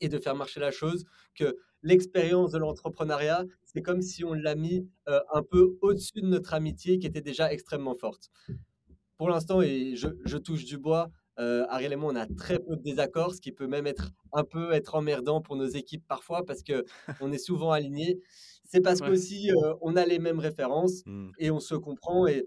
et de faire marcher la chose, que l'expérience de l'entrepreneuriat, c'est comme si on l'a mis euh, un peu au-dessus de notre amitié qui était déjà extrêmement forte. Pour l'instant, et je, touche du bois, euh, Ariel et moi, on a très peu de désaccords, ce qui peut même être un peu être emmerdant pour nos équipes parfois parce que on est souvent alignés. C'est parce qu'aussi euh, on a les mêmes références mmh. et on se comprend et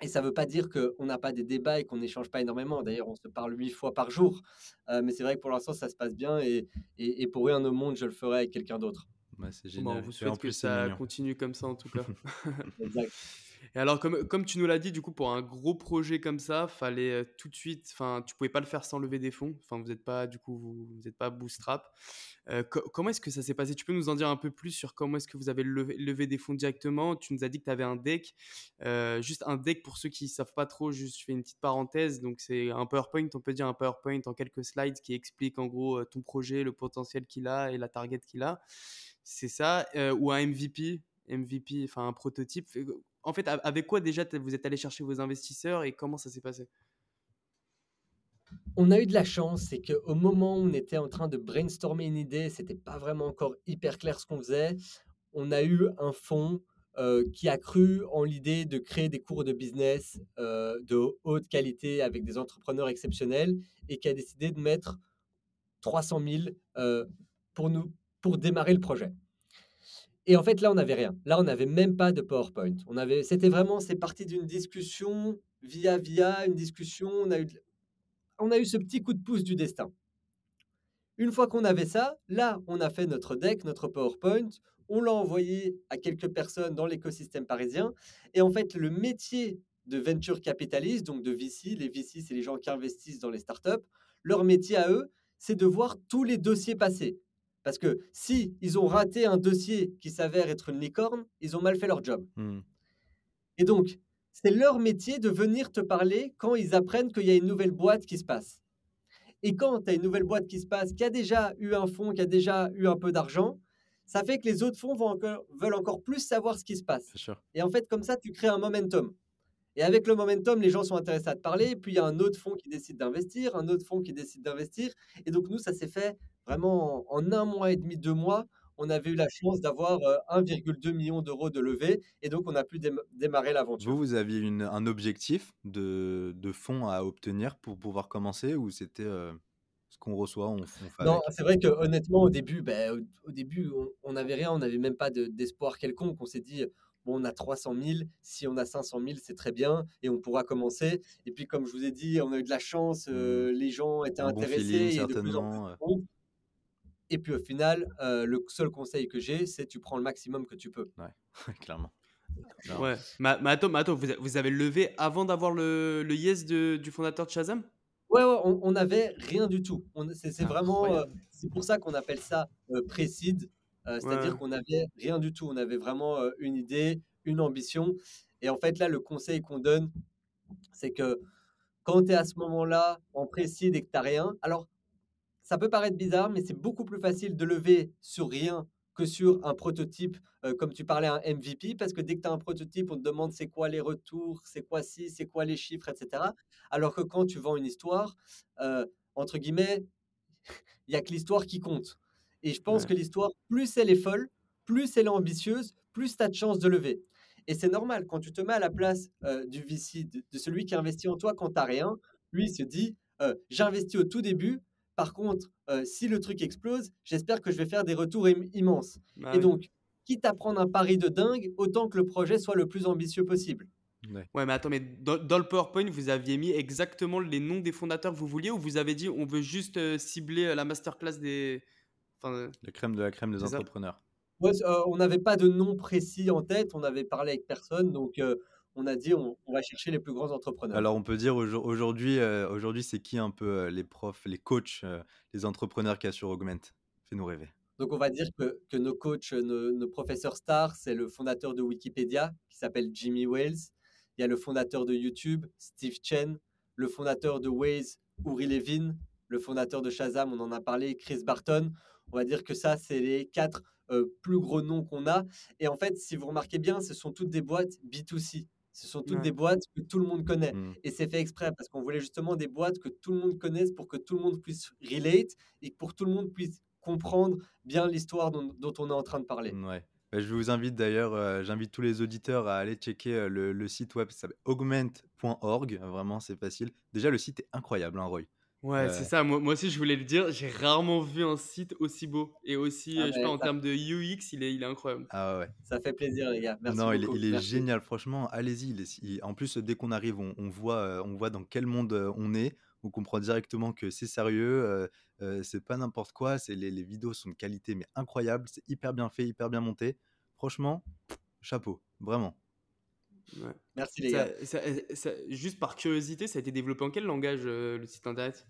et ça ne veut pas dire qu'on n'a pas des débats et qu'on n'échange pas énormément. D'ailleurs, on se parle huit fois par jour. Euh, mais c'est vrai que pour l'instant, ça se passe bien. Et, et, pour rien au monde, je le ferai avec quelqu'un d'autre. c'est génial. on vous souhaite que ça continue comme ça, en tout cas. exact. Et alors, comme, comme tu nous l'as dit, du coup, pour un gros projet comme ça, fallait euh, tout de suite, enfin, tu pouvais pas le faire sans lever des fonds. Enfin, vous n'êtes pas, du coup, vous n'êtes pas bootstrap. Euh, comment est-ce que ça s'est passé? Tu peux nous en dire un peu plus sur comment est-ce que vous avez levé, des fonds directement? Tu nous as dit que tu avais un deck. Euh, juste un deck pour ceux qui ne savent pas trop, juste je fais une petite parenthèse. Donc, c'est un PowerPoint, on peut dire un PowerPoint en quelques slides qui explique en gros ton projet, le potentiel qu'il a et la target qu'il a. C'est ça. ou un MVP, MVP, enfin un prototype en fait, avec quoi déjà vous êtes allé chercher vos investisseurs et comment ça s'est passé? On a eu de la chance, c'est qu'au moment où on était en train de brainstormer une idée, c'était pas vraiment encore hyper clair ce qu'on faisait. On a eu un fonds euh, qui a cru en l'idée de créer des cours de business euh, de haute qualité avec des entrepreneurs exceptionnels et qui a décidé de mettre 300 000 euh, pour, nous, pour démarrer le projet. Et en fait, là, on n'avait rien. Là, on n'avait même pas de PowerPoint. On avait, c'était vraiment, c'est parti d'une discussion via via, une discussion. On a eu, on a eu ce petit coup de pouce du destin. Une fois qu'on avait ça, là, on a fait notre deck, notre PowerPoint. On l'a envoyé à quelques personnes dans l'écosystème parisien. Et en fait, le métier de venture capitaliste, donc de VC, les VC, c'est les gens qui investissent dans les startups. Leur métier à eux, c'est de voir tous les dossiers passer. Parce que si ils ont raté un dossier qui s'avère être une licorne, ils ont mal fait leur job. Mmh. Et donc, c'est leur métier de venir te parler quand ils apprennent qu'il y a une nouvelle boîte qui se passe. Et quand tu as une nouvelle boîte qui se passe, qui a déjà eu un fonds, qui a déjà eu un peu d'argent, ça fait que les autres fonds vont veulent encore plus savoir ce qui se passe. Et en fait, comme ça, tu crées un momentum. Et avec le momentum, les gens sont intéressés à te parler. puis, il y a un autre fonds qui décide d'investir, un autre fonds qui décide d'investir. Et donc, nous, ça s'est fait Vraiment, en un mois et demi, deux mois, on avait eu la chance d'avoir 1,2 million d'euros de levée et donc on a pu démarrer l'aventure. Vous, vous aviez une, un objectif de, de, fonds à obtenir pour pouvoir commencer ou c'était ce qu'on reçoit, on, fait Non, c'est vrai que honnêtement, au début, ben, au, début on n'avait rien, on n'avait même pas d'espoir quelconque. On s'est dit, bon, on a 300 000, si on a 500 000, c'est très bien et on pourra commencer. Et puis, comme je vous ai dit, on a eu de la chance, mmh. les gens étaient intéressés et de plus en plus et puis au final, euh, le seul conseil que j'ai, c'est tu prends le maximum que tu peux. Ouais, clairement. Ouais. Mais, attends, vous, avez levé avant d'avoir le, le yes de, du fondateur de Shazam? Ouais, ouais on n'avait rien du tout. C'est vraiment, euh, c'est pour ça qu'on appelle ça euh, précide. Euh, c'est-à-dire qu'on n'avait rien du tout. On avait vraiment une idée, une ambition. Et en fait, là, le conseil qu'on donne, c'est que quand tu es à ce moment-là en précide et que tu n'as rien, alors ça peut paraître bizarre, mais c'est beaucoup plus facile de lever sur rien que sur un prototype, euh, comme tu parlais, un MVP, parce que dès que tu as un prototype, on te demande c'est quoi les retours, c'est quoi si, c'est quoi les chiffres, etc. Alors que quand tu vends une histoire, euh, entre guillemets, il n'y a que l'histoire qui compte. Et je pense que l'histoire, plus elle est folle, plus elle est ambitieuse, plus tu as de chances de lever. Et c'est normal, quand tu te mets à la place euh, du VC, de, celui qui investit en toi quand tu n'as rien, lui il se dit, j'investis au tout début, par contre, euh, si le truc explose, j'espère que je vais faire des retours immenses. Bah et donc, quitte à prendre un pari de dingue, autant que le projet soit le plus ambitieux possible. Ouais, mais attends, mais dans, le PowerPoint, vous aviez mis exactement les noms des fondateurs que vous vouliez ou vous avez dit on veut juste euh, cibler euh, la masterclass des. Enfin, la crème de la crème des entrepreneurs. on n'avait pas de nom précis en tête, on avait parlé avec personne, donc on a dit on, va chercher les plus grands entrepreneurs. Alors on peut dire aujourd'hui, euh, aujourd'hui c'est qui un peu euh, les profs, les coachs, euh, les entrepreneurs qu'il y a sur Augment? Fais-nous rêver. Donc on va dire que, nos coachs, nos, professeurs stars, c'est le fondateur de Wikipédia qui s'appelle Jimmy Wales. Il y a le fondateur de YouTube, Steve Chen, le fondateur de Waze, Uri Levin, le fondateur de Shazam, on en a parlé, Chris Barton. On va dire que ça, c'est les quatre plus gros noms qu'on a. Et en fait, si vous remarquez bien, ce sont toutes des boîtes B2C Ce sont toutes des boîtes que tout le monde connaît. Mmh. Et c'est fait exprès parce qu'on voulait justement des boîtes que tout le monde connaisse pour que tout le monde puisse relate et pour que tout le monde puisse comprendre bien l'histoire dont, on est en train de parler. Ouais. Bah, je vous invite d'ailleurs, euh, j'invite tous les auditeurs à aller checker euh, le, site web, ça augment.org, vraiment c'est facile. Déjà le site est incroyable, hein, Roy. Ouais, c'est ça. Moi, moi aussi, je voulais le dire. J'ai rarement vu un site aussi beau. Et aussi, Ah euh, je sais pas, en ça, termes de UX, il est, il est incroyable. Ah ouais. ça fait plaisir, les gars. Merci Non, il est, beaucoup. il est génial, franchement, allez-y. il est- il- En plus, dès qu'on arrive, on, on voit, euh, on voit dans quel monde euh, on est. On comprend directement que c'est sérieux, euh, euh, c'est pas n'importe quoi. C'est les, les vidéos sont de qualité mais incroyable, c'est hyper bien fait, hyper bien monté. Franchement, chapeau, vraiment. Ouais. Merci, les Ça- gars. ça- ça- juste par curiosité, ça a été développé en quel langage euh, le site internet?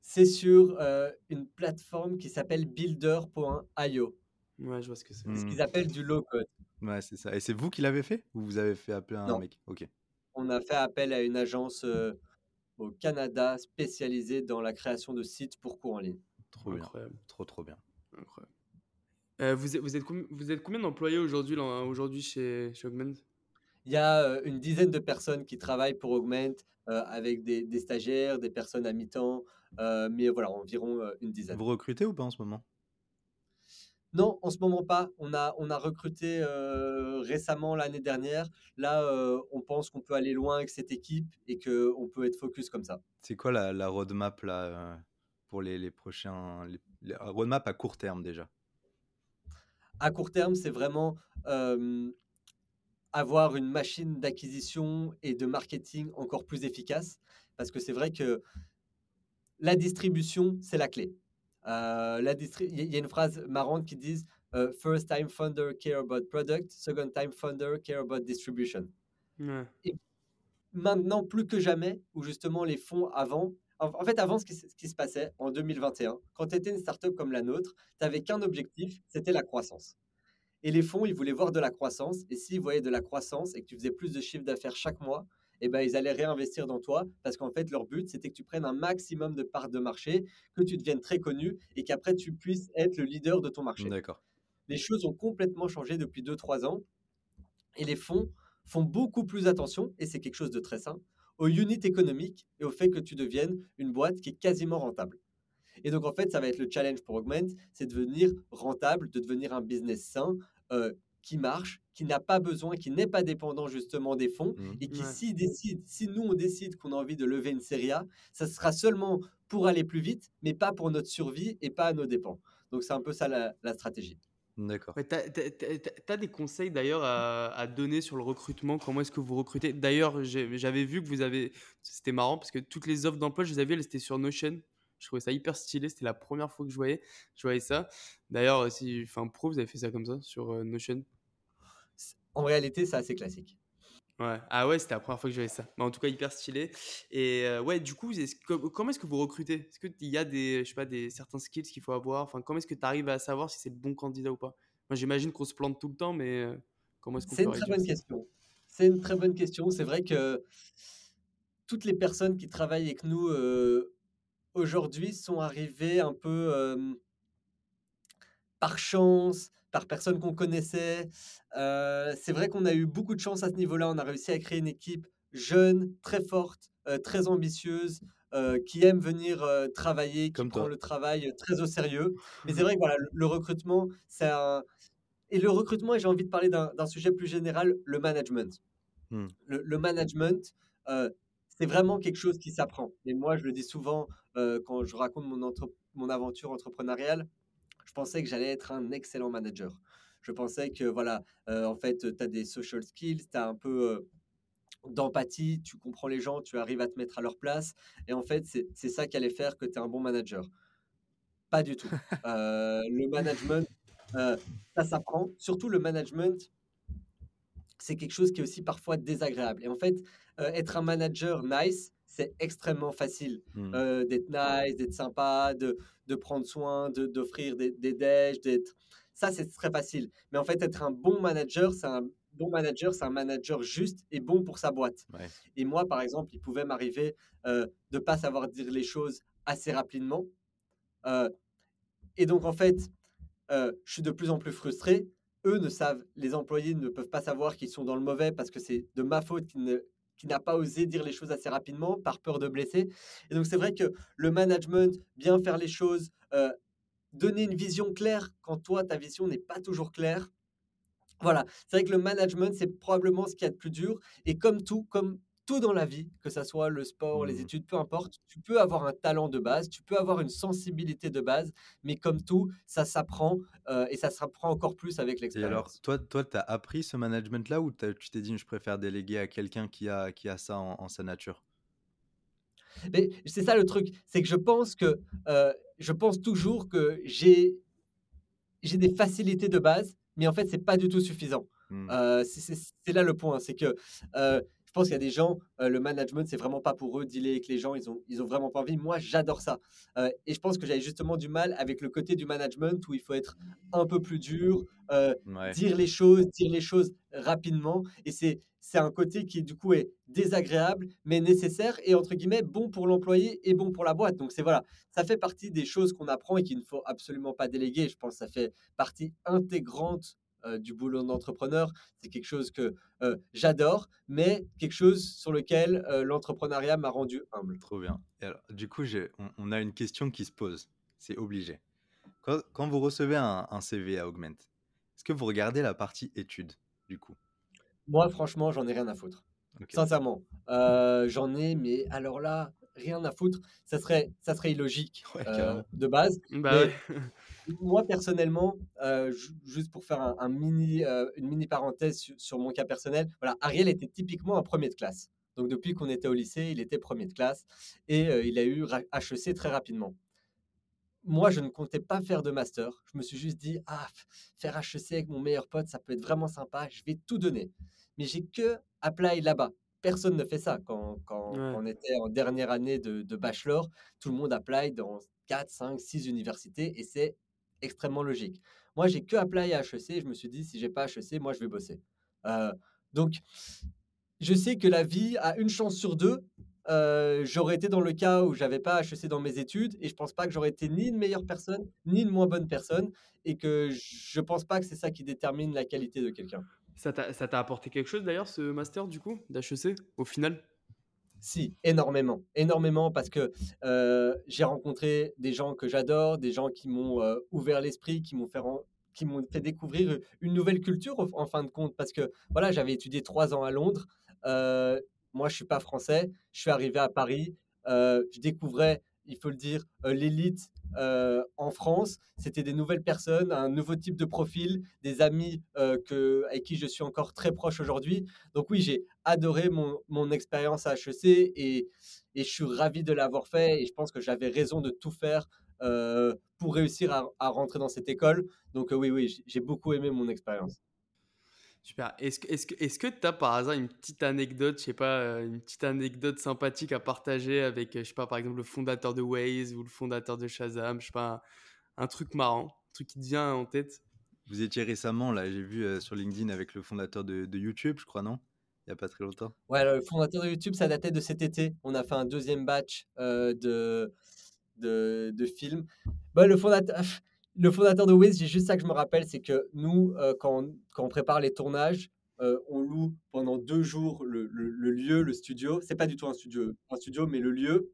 C'est sur euh, une plateforme qui s'appelle builder.io, Ouais, je vois ce que c'est. ce Hmm. qu'ils appellent du low-code. Ouais, c'est ça. Et c'est vous qui l'avez fait ou vous avez fait appeler un Non. mec? Ok. On a fait appel à une agence euh, au Canada spécialisée dans la création de sites pour cours en ligne. Trop bien. Trop, trop bien. incroyable. Euh, vous, êtes, vous, êtes combi- vous êtes combien d'employés aujourd'hui chez, chez Augment? Il y a euh, une dizaine de personnes qui travaillent pour Augment euh, avec des, des stagiaires, des personnes à mi-temps, euh, mais voilà, environ euh, une dizaine. Vous recrutez ou pas en ce moment? Non, en ce moment pas. On a, on a recruté euh, récemment l'année dernière. Là, euh, on pense qu'on peut aller loin avec cette équipe et qu'on peut être focus comme ça. C'est quoi la, la roadmap là pour les, les prochains. Les- la roadmap à court terme déjà? À court terme, c'est vraiment euh, avoir une machine d'acquisition et de marketing encore plus efficace. Parce que c'est vrai que la distribution, c'est la clé. Euh, la Il y a- une phrase marrante qui dit euh, First time founder care about product, second time founder care about distribution. Ouais. maintenant plus que jamais, où justement les fonds avant, en, fait avant ce qui, s- ce qui se passait en 2021, quand tu étais une startup comme la nôtre, tu n'avais qu'un objectif, c'était la croissance. Et les fonds, ils voulaient voir de la croissance, et s'ils voyaient de la croissance et que tu faisais plus de chiffre d'affaires chaque mois, eh ben, ils allaient réinvestir dans toi, parce qu'en fait, leur but, c'était que tu prennes un maximum de parts de marché, que tu deviennes très connu, et qu'après, tu puisses être le leader de ton marché D'accord. les choses ont complètement changé depuis 2-3 ans et les fonds font beaucoup plus attention, et c'est quelque chose de très sain, aux units économiques et au fait que tu deviennes une boîte qui est quasiment rentable. Et donc en fait, ça va être le challenge pour Augment, c'est de devenir rentable, de devenir un business sain euh, qui marche, qui n'a pas besoin, qui n'est pas dépendant justement des fonds Mhm. et qui Ouais. si, décide, si nous on décide qu'on a envie de lever une série A, ça sera seulement pour aller plus vite, mais pas pour notre survie et pas à nos dépens. Donc c'est un peu ça la- la stratégie. D'accord. Ouais, t'as- t'as des conseils d'ailleurs à, à donner sur le recrutement? Comment est-ce que vous recrutez? D'ailleurs, j'avais vu que vous avez. C'était marrant parce que toutes les offres d'emploi, je les avais, elles étaient sur Notion. Je trouvais ça hyper stylé. C'était la première fois que je voyais, je voyais ça. D'ailleurs, si, enfin, pro, vous avez fait ça comme ça sur euh, Notion? En réalité, c'est assez classique. Ouais. Ah ouais, c'était la première fois que je voyais ça. Mais en tout cas, hyper stylé. Et euh, ouais, du coup, est-ce que- comment est-ce que vous recrutez? Est-ce qu'il y a des, je sais pas, des certains skills qu'il faut avoir? Enfin, comment est-ce que tu arrives à savoir si c'est le bon candidat ou pas? Moi, j'imagine qu'on se plante tout le temps, mais euh, comment est-ce qu'on C'est une très bonne question. C'est une très bonne question. C'est vrai que toutes les personnes qui travaillent avec nous euh, aujourd'hui sont arrivées un peu euh, par chance, par personnes qu'on connaissait. Euh, c'est vrai qu'on a eu beaucoup de chance à ce niveau-là. On a réussi à créer une équipe jeune, très forte, euh, très ambitieuse, euh, qui aime venir travailler, qui Comme prend toi. le travail très au sérieux. Mais c'est vrai que voilà, le, le recrutement, c'est un... Et le recrutement, et j'ai envie de parler d'un sujet plus général, le management. Hmm. Le, le management, c'est vraiment quelque chose qui s'apprend. Et moi, je le dis souvent quand je raconte mon, entre- mon aventure entrepreneuriale, je pensais que j'allais être un excellent manager. Je pensais que, voilà, euh, en fait, tu as des social skills, tu as un peu euh, d'empathie, tu comprends les gens, tu arrives à te mettre à leur place. Et en fait, c'est ça qui allait faire que tu es un bon manager. Pas du tout. Euh, le management, ça s'apprend. Surtout le management, c'est quelque chose qui est aussi parfois désagréable. Et en fait, être un manager nice, c'est extrêmement facile Hmm. euh, d'être nice, d'être sympa, de, de prendre soin, de- d'offrir des, des déj, d'être... Ça, c'est très facile. Mais en fait, être un bon manager, c'est un bon manager, c'est un manager juste et bon pour sa boîte. Ouais. Et moi, par exemple, il pouvait m'arriver euh, de ne pas savoir dire les choses assez rapidement. Euh, et donc, en fait, euh, je suis de plus en plus frustré eux ne savent, les employés ne peuvent pas savoir qu'ils sont dans le mauvais parce que c'est de ma faute qu'ils ne qui n'a pas osé dire les choses assez rapidement par peur de blesser. Et donc c'est vrai que le management, bien faire les choses, euh, donner une vision claire quand toi, ta vision n'est pas toujours claire. Voilà, c'est vrai que le management, c'est probablement ce qu'il y a de plus dur. Et comme tout, comme tout dans la vie, que ça soit le sport, les Mmh. études, peu importe, tu peux avoir un talent de base, tu peux avoir une sensibilité de base, mais comme tout, ça s'apprend euh, et ça s'apprend encore plus avec Et alors, l'expérience. toi, toi, tu as appris ce management-là ou tu t'es dit, je préfère déléguer à quelqu'un qui a, qui a ça en, en sa nature? Mais c'est ça le truc, c'est que je pense que euh, je pense toujours que j'ai j'ai des facilités de base, mais en fait, c'est pas du tout suffisant. Hmm, Heu, c'est là le point, c'est que, je pense qu'il y a des gens, le management, c'est vraiment pas pour eux, dealer avec les gens, ils ont ils ont vraiment pas envie. Moi, j'adore ça, et je pense que j'avais justement du mal avec le côté du management où il faut être un peu plus dur, Ouais, dire les choses dire les choses rapidement et c'est c'est un côté qui, du coup, est désagréable, mais nécessaire et entre guillemets «bon pour l'employé et bon pour la boîte». Donc c'est voilà, ça fait partie des choses qu'on apprend et qu'il ne faut absolument pas déléguer. Je pense que ça fait partie intégrante, heu, du boulot d'entrepreneur. C'est quelque chose que, heu, j'adore, mais quelque chose sur lequel, heu, l'entrepreneuriat m'a rendu humble. trop bien. Et alors, du coup, j'ai, on, on a une question qui se pose. C'est obligé. Quand, quand vous recevez un, un CV à Augment, est-ce que vous regardez la partie études, du coup? Moi, franchement, j'en ai rien à foutre. Sincèrement, j'en ai, mais alors là, rien à foutre. Ça serait ça serait illogique, Ouais, de base, Bah mais ouais. Moi, personnellement, ju juste pour faire un un mini, heu, une mini parenthèse su sur mon cas personnel, voilà, Ariel était typiquement un premier de classe. Donc depuis qu'on était au lycée, il était premier de classe et heu, il a eu HEC très rapidement. Moi, je ne comptais pas faire de master. Je me suis juste dit: «Ah, faire HEC avec mon meilleur pote, ça peut être vraiment sympa, je vais tout donner». Mais j'ai que apply là-bas. Personne ne fait ça quand quand Ouais. quand on était en dernière année de de bachelor. Tout le monde apply dans 4-5-6 universités et c'est extrêmement logique. Moi, j'ai que apply à HEC. Je me suis dit: «Si j'ai pas HEC, moi, je vais bosser». Heu, donc je sais que la vie a une chance sur 2. Heu, j'aurais été dans le cas où j'avais pas HEC dans mes études et je pense pas que j'aurais été ni une meilleure personne, ni une moins bonne personne et que je pense pas que c'est ça qui détermine la qualité de quelqu'un. Ça t'a ça t'a apporté quelque chose d'ailleurs, ce master du coup, d'HEC, au final? Si, énormément, énormément parce que, j'ai rencontré des gens que j'adore, des gens qui m'ont, ouvert l'esprit, qui m'ont fait découvrir, une nouvelle culture en fin de compte. Parce que voilà, j'avais étudié 3 ans à Londres, moi je suis pas français, je suis arrivé à Paris, je découvrais, il faut le dire, heu, l'élite, heu, en France. C'était des nouvelles personnes, un nouveau type de profil, des amis, heu, que avec qui je suis encore très proche aujourd'hui. Donc oui, j'ai adoré mon, mon expérience à HEC et, et je suis ravi de l'avoir fait et je pense que j'avais raison de tout faire euh, pour réussir à, à rentrer dans cette école. Donc euh, oui, oui, j'ai beaucoup aimé mon expérience. Super. Est-ce que est-ce que est-ce que tu as par hasard une petite anecdote, je sais pas, heu, une petite anecdote sympathique à partager avec, heu, je sais pas, par exemple, le fondateur de Waze ou le fondateur de Shazam, je sais pas, un un truc marrant, un truc qui te vient en tête? Vous étiez récemment, là, j'ai vu euh, sur LinkedIn avec le fondateur de, de YouTube, je crois, non? Il n'y a pas très longtemps. Ouais, le fondateur de YouTube, ça datait de cet été. On a fait un deuxième batch euh, de, de, de films. Bah, le fondateur, le fondateur de Wiz, j'ai juste ça que je me rappelle, c'est que nous, euh, quand, on, quand on prépare les tournages, euh, on loue pendant deux jours le, le- le lieu, le studio. C'est pas du tout un studio, un studio, mais le lieu,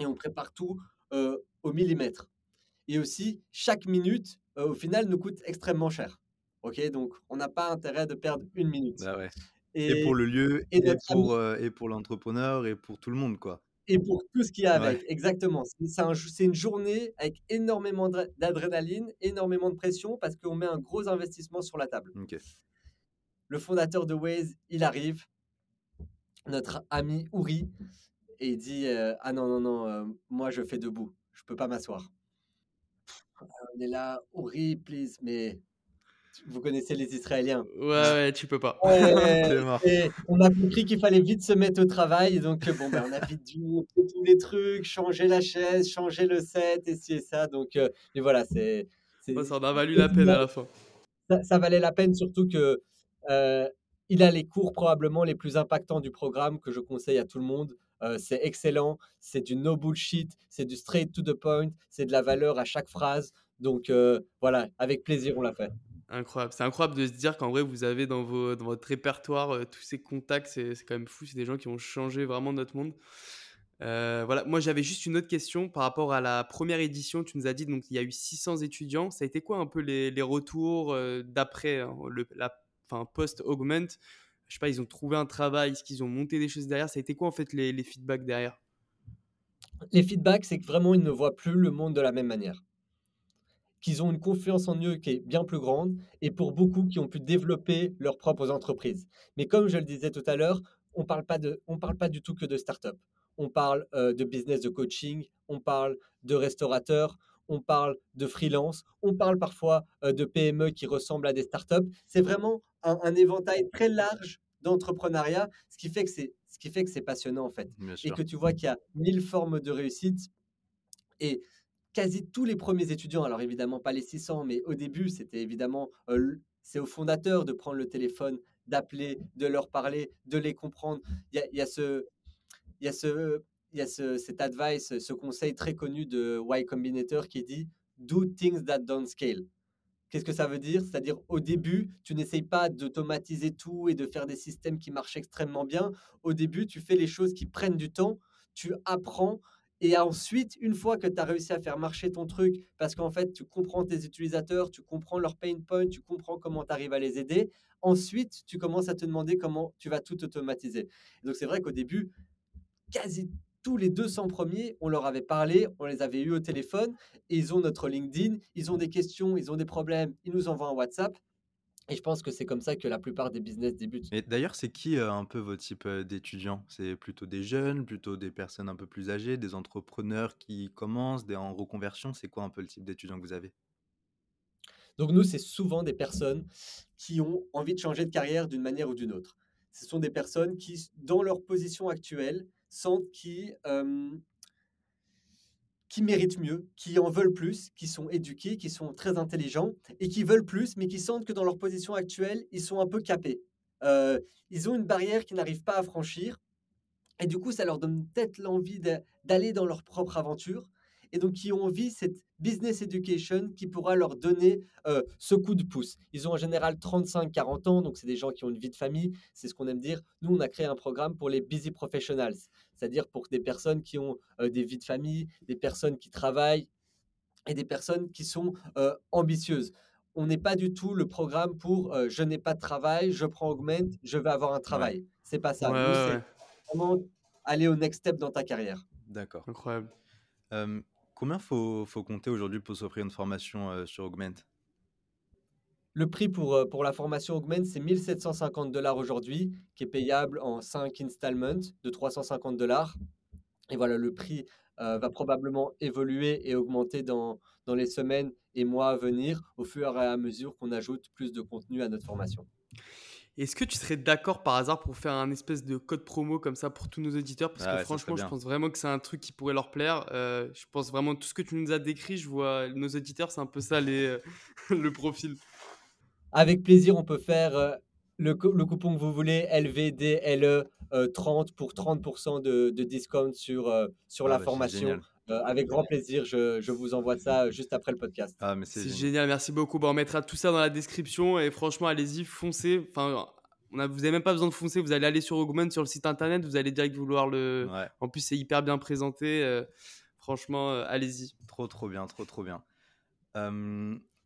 et on prépare tout euh, au millimètre. Et aussi, chaque minute, au final, nous coûte extrêmement cher. Ok, donc on n'a pas intérêt de perdre une minute. Ah ouais. Et pour le lieu, et pour, et pour l'entrepreneur, et pour tout le monde, quoi. Et pour tout ce qu'il y a Ouais, avec, exactement. C'est un une journée avec énormément d'adr d'adrénaline, énormément de pression parce qu'on met un gros investissement sur la table. Le fondateur de Waze, il arrive, notre ami Ouri, et il dit euh, Ah non, non, non, euh, moi je fais debout, je peux pas m'asseoir. On est là, Ouri, please, mais vous connaissez les Israéliens. Ouais, ouais, tu peux pas. Et on a compris qu'il fallait vite se mettre au travail. Donc, euh, bon, ben, on a vite dû tous les trucs, changer la chaise, changer le set, et ci et ça. Donc, euh, mais voilà, c'est, ça en a valu la peine à la fin. ça, ça valait la peine, surtout que euh, il a les cours probablement les plus impactants du programme que je conseille à tout le monde. Euh, c'est excellent, c'est du no bullshit, c'est du straight to the point, c'est de la valeur à chaque phrase. Donc, euh, voilà, avec plaisir, on l'a fait. Incroyable. C'est incroyable de se dire qu'en vrai, vous avez dans, votre répertoire euh, tous ces contacts. C'est quand même fou. C'est des gens qui ont changé vraiment notre monde. Euh, voilà. Moi, j'avais juste une autre question par rapport à la première édition. Tu nous as dit donc il y a eu 600 étudiants. Ça a été quoi un peu les, retours euh, d'après hein, enfin, post-augment? Je sais pas, ils ont trouvé un travail, est-ce qu'ils ont monté des choses derrière? Ça a été quoi en fait les feedbacks derrière? Les feedbacks, c'est que vraiment, ils ne voient plus le monde de la même manière. Qu'ils ont une confiance en eux qui est bien plus grande et pour beaucoup qui ont pu développer leurs propres entreprises. Mais comme je le disais tout à l'heure, on parle pas de, on parle pas du tout que de start-up. On parle euh, de business de coaching, on parle de restaurateurs, on parle de freelance, on parle parfois euh, de PME qui ressemblent à des startups. C'est vraiment un, un éventail très large d'entrepreneuriat, ce qui fait que c'est ce qui fait que c'est passionnant en fait Bien et sûr. que tu vois qu'il y a mille formes de réussite et quasi tous les premiers étudiants, alors évidemment pas les 600, mais au début, c'était évidemment, euh, c'est aux fondateurs de prendre le téléphone, d'appeler, de leur parler, de les comprendre. Il y a, ce, y a ce, il y a ce, cet advice, ce conseil très connu de Y Combinator qui dit Do things that don't scale. Qu'est-ce que ça veut dire? C'est-à-dire, au début, tu n'essayes pas d'automatiser tout et de faire des systèmes qui marchent extrêmement bien. Au début, tu fais les choses qui prennent du temps, tu apprends. Et ensuite, une fois que tu as réussi à faire marcher ton truc, parce qu'en fait, tu comprends tes utilisateurs, tu comprends leurs pain points, tu comprends comment tu arrives à les aider, ensuite, tu commences à te demander comment tu vas tout automatiser. Donc, c'est vrai qu'au début, quasi tous les 200 premiers, on leur avait parlé, on les avait eus au téléphone, ils ont notre LinkedIn, ils ont des questions, ils ont des problèmes, ils nous envoient un WhatsApp. Et je pense que c'est comme ça que la plupart des business débutent. Et d'ailleurs, c'est qui euh, un peu votre type euh, d'étudiants? C'est plutôt des jeunes, plutôt des personnes un peu plus âgées, des entrepreneurs qui commencent, des en reconversion? C'est quoi un peu le type d'étudiants que vous avez? Donc nous, c'est souvent des personnes qui ont envie de changer de carrière d'une manière ou d'une autre. Ce sont des personnes qui, dans leur position actuelle, sentent qu'ils euh, qui méritent mieux, qui en veulent plus, qui sont éduqués, qui sont très intelligents et qui veulent plus, mais qui sentent que dans leur position actuelle, ils sont un peu capés. Euh, ils ont une barrière qu'ils n'arrivent pas à franchir et du coup, ça leur donne peut-être l'envie d'aller dans leur propre aventure. Et donc, qui ont envie cette business education qui pourra leur donner euh, ce coup de pouce. Ils ont en général 35-40 ans, donc c'est des gens qui ont une vie de famille. C'est ce qu'on aime dire. Nous, on a créé un programme pour les busy professionals, c'est-à-dire pour des personnes qui ont euh, des vies de famille, des personnes qui travaillent et des personnes qui sont euh, ambitieuses. On n'est pas du tout le programme pour euh, je n'ai pas de travail, je prends Augment, je vais avoir un Ouais, travail. C'est pas Ouais, ça. Ouais, c'est ouais. vraiment aller au next step dans ta carrière. d'accord. Incroyable. Euh, combien faut, faut compter aujourd'hui pour s'offrir une formation euh, sur Augment? Le prix pour, euh, pour la formation Augment, c'est 1750 dollars aujourd'hui, qui est payable en 5 installments de 350 dollars. Et voilà, le prix euh, va probablement évoluer et augmenter dans, dans les semaines et mois à venir au fur et à mesure qu'on ajoute plus de contenu à notre formation. Est-ce que tu serais d'accord par hasard pour faire un espèce de code promo comme ça pour tous nos auditeurs? Parce Ah que ouais, franchement, je pense vraiment que c'est un truc qui pourrait leur plaire. Euh, je pense vraiment tout ce que tu nous as décrit, je vois nos auditeurs, c'est un peu ça les, euh, le profil. Avec plaisir, on peut faire euh, le, co- le coupon que vous voulez, LVDLE euh, 30 pour 30% de, de discount sur, euh, sur Ah la bah formation. Euh, avec grand plaisir, je, je vous envoie ça juste après le podcast. Ah mais c'est C'est génial. génial, merci beaucoup. Bon, on mettra tout ça dans la description et franchement, allez-y, foncez. Enfin, on a, vous n'avez même pas besoin de foncer, vous allez aller sur Augment sur le site internet, vous allez direct vouloir le. Ouais, En plus, c'est hyper bien présenté. euh, franchement, euh, allez-y. trop trop bien, trop trop bien.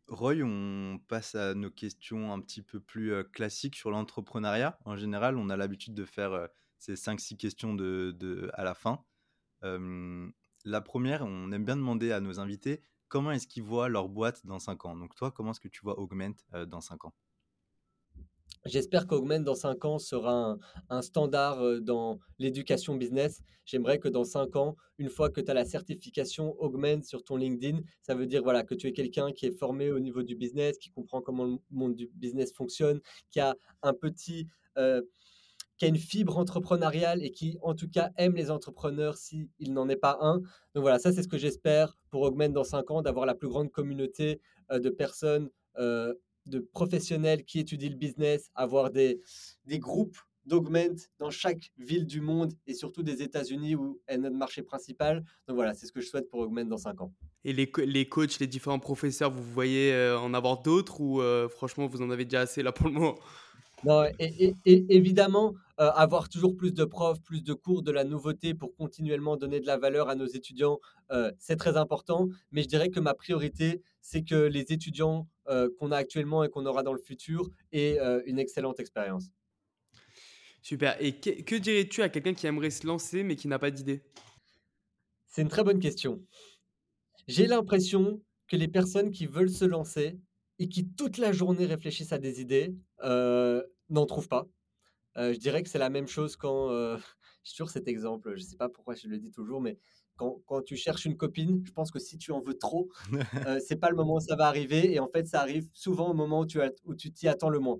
Roy, on passe à nos questions un petit peu plus classiques sur l'entrepreneuriat. En général, on a l'habitude de faire ces 5-6 questions de, à la fin. La première, on aime bien demander à nos invités comment est-ce qu'ils voient leur boîte dans 5 ans? Donc toi, comment est-ce que tu vois Augment dans 5 ans? J'espère qu'Augment dans 5 ans sera un, standard euh, dans l'éducation business. J'aimerais que dans 5 ans, une fois que tu as la certification Augment sur ton LinkedIn, ça veut dire voilà, que tu es quelqu'un qui est formé au niveau du business, qui comprend comment le monde du business fonctionne, qui a un petit, euh, qui a une fibre entrepreneuriale et qui, en tout cas, aime les entrepreneurs s'il n'en est pas un. Donc voilà, ça, c'est ce que j'espère pour Augment dans 5 ans, d'avoir la plus grande communauté euh, de personnes, euh, de professionnels qui étudient le business, avoir des, des groupes d'Augment dans chaque ville du monde et surtout des États-Unis où est notre marché principal. Donc voilà, c'est ce que je souhaite pour Augment dans 5 ans. Et les, les coachs, les différents professeurs, vous voyez euh, en avoir d'autres ou euh, franchement vous en avez déjà assez là pour le moment? Non, et, évidemment, euh, avoir toujours plus de profs, plus de cours, de la nouveauté pour continuellement donner de la valeur à nos étudiants, c'est très important. Mais je dirais que ma priorité, c'est que les étudiants qu'on a actuellement et qu'on aura dans le futur aient une excellente expérience. Super. Et que, dirais-tu à quelqu'un qui aimerait se lancer mais qui n'a pas d'idée? C'est une très bonne question. J'ai l'impression que les personnes qui veulent se lancer et qui toute la journée réfléchissent à des idées euh, n'en trouvent pas. Euh, je dirais que c'est la même chose quand, euh, j'ai toujours cet exemple, je ne sais pas pourquoi je le dis toujours, mais quand, quand, tu cherches une copine, je pense que si tu en veux trop, euh, c'est pas le moment où ça va arriver, et en fait, ça arrive souvent au moment où tu, où tu t'y attends le moins.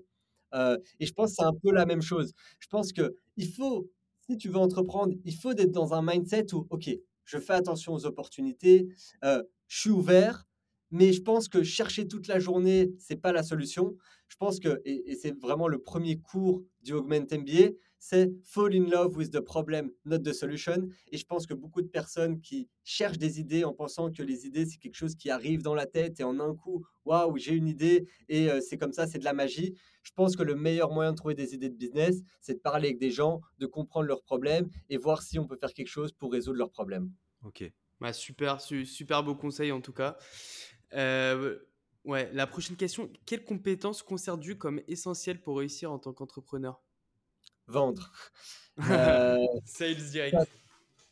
Et je pense que c'est un peu la même chose. Je pense que il faut, si tu veux entreprendre, il faut être dans un mindset où, OK, je fais attention aux opportunités, je suis ouvert, mais je pense que chercher toute la journée, c'est pas la solution. Je pense que, et, c'est vraiment le premier cours du Augment MBA, c'est fall in love with the problem, not the solution. Et je pense que beaucoup de personnes qui cherchent des idées en pensant que les idées, c'est quelque chose qui arrive dans la tête et en un coup, waouh, j'ai une idée et euh, c'est comme ça, c'est de la magie. Je pense que le meilleur moyen de trouver des idées de business, c'est de parler avec des gens, de comprendre leurs problèmes et voir si on peut faire quelque chose pour résoudre leurs problèmes. Ok. Bah, super, super beau conseil en tout cas. Euh, ouais, la prochaine question, quelles compétences considères-tu comme essentielles pour réussir en tant qu'entrepreneur? Vendre. Euh, Sales direct.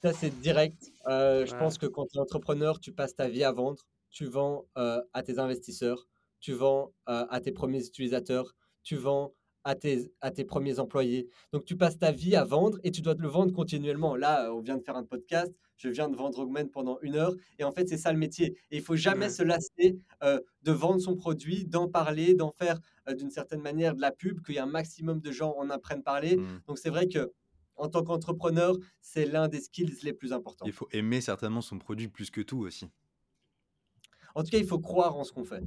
Ça, c'est direct. Euh, je pense que quand tu es entrepreneur, tu passes ta vie à vendre. Tu vends euh, à tes investisseurs, tu vends à tes premiers utilisateurs, tu vends à tes, à tes premiers employés. Donc, tu passes ta vie à vendre et tu dois te le vendre continuellement. Là, on vient de faire un podcast je viens de vendre Augment pendant une heure. Et en fait, c'est ça le métier. Et il faut jamais se lasser euh, de vendre son produit, d'en parler, d'en faire euh, d'une certaine manière de la pub, qu'il y ait un maximum de gens en apprennent parler. Mmh. Donc c'est vrai que en tant qu'entrepreneur, c'est l'un des skills les plus importants. Il faut aimer certainement son produit plus que tout aussi. En tout cas, il faut croire en ce qu'on fait.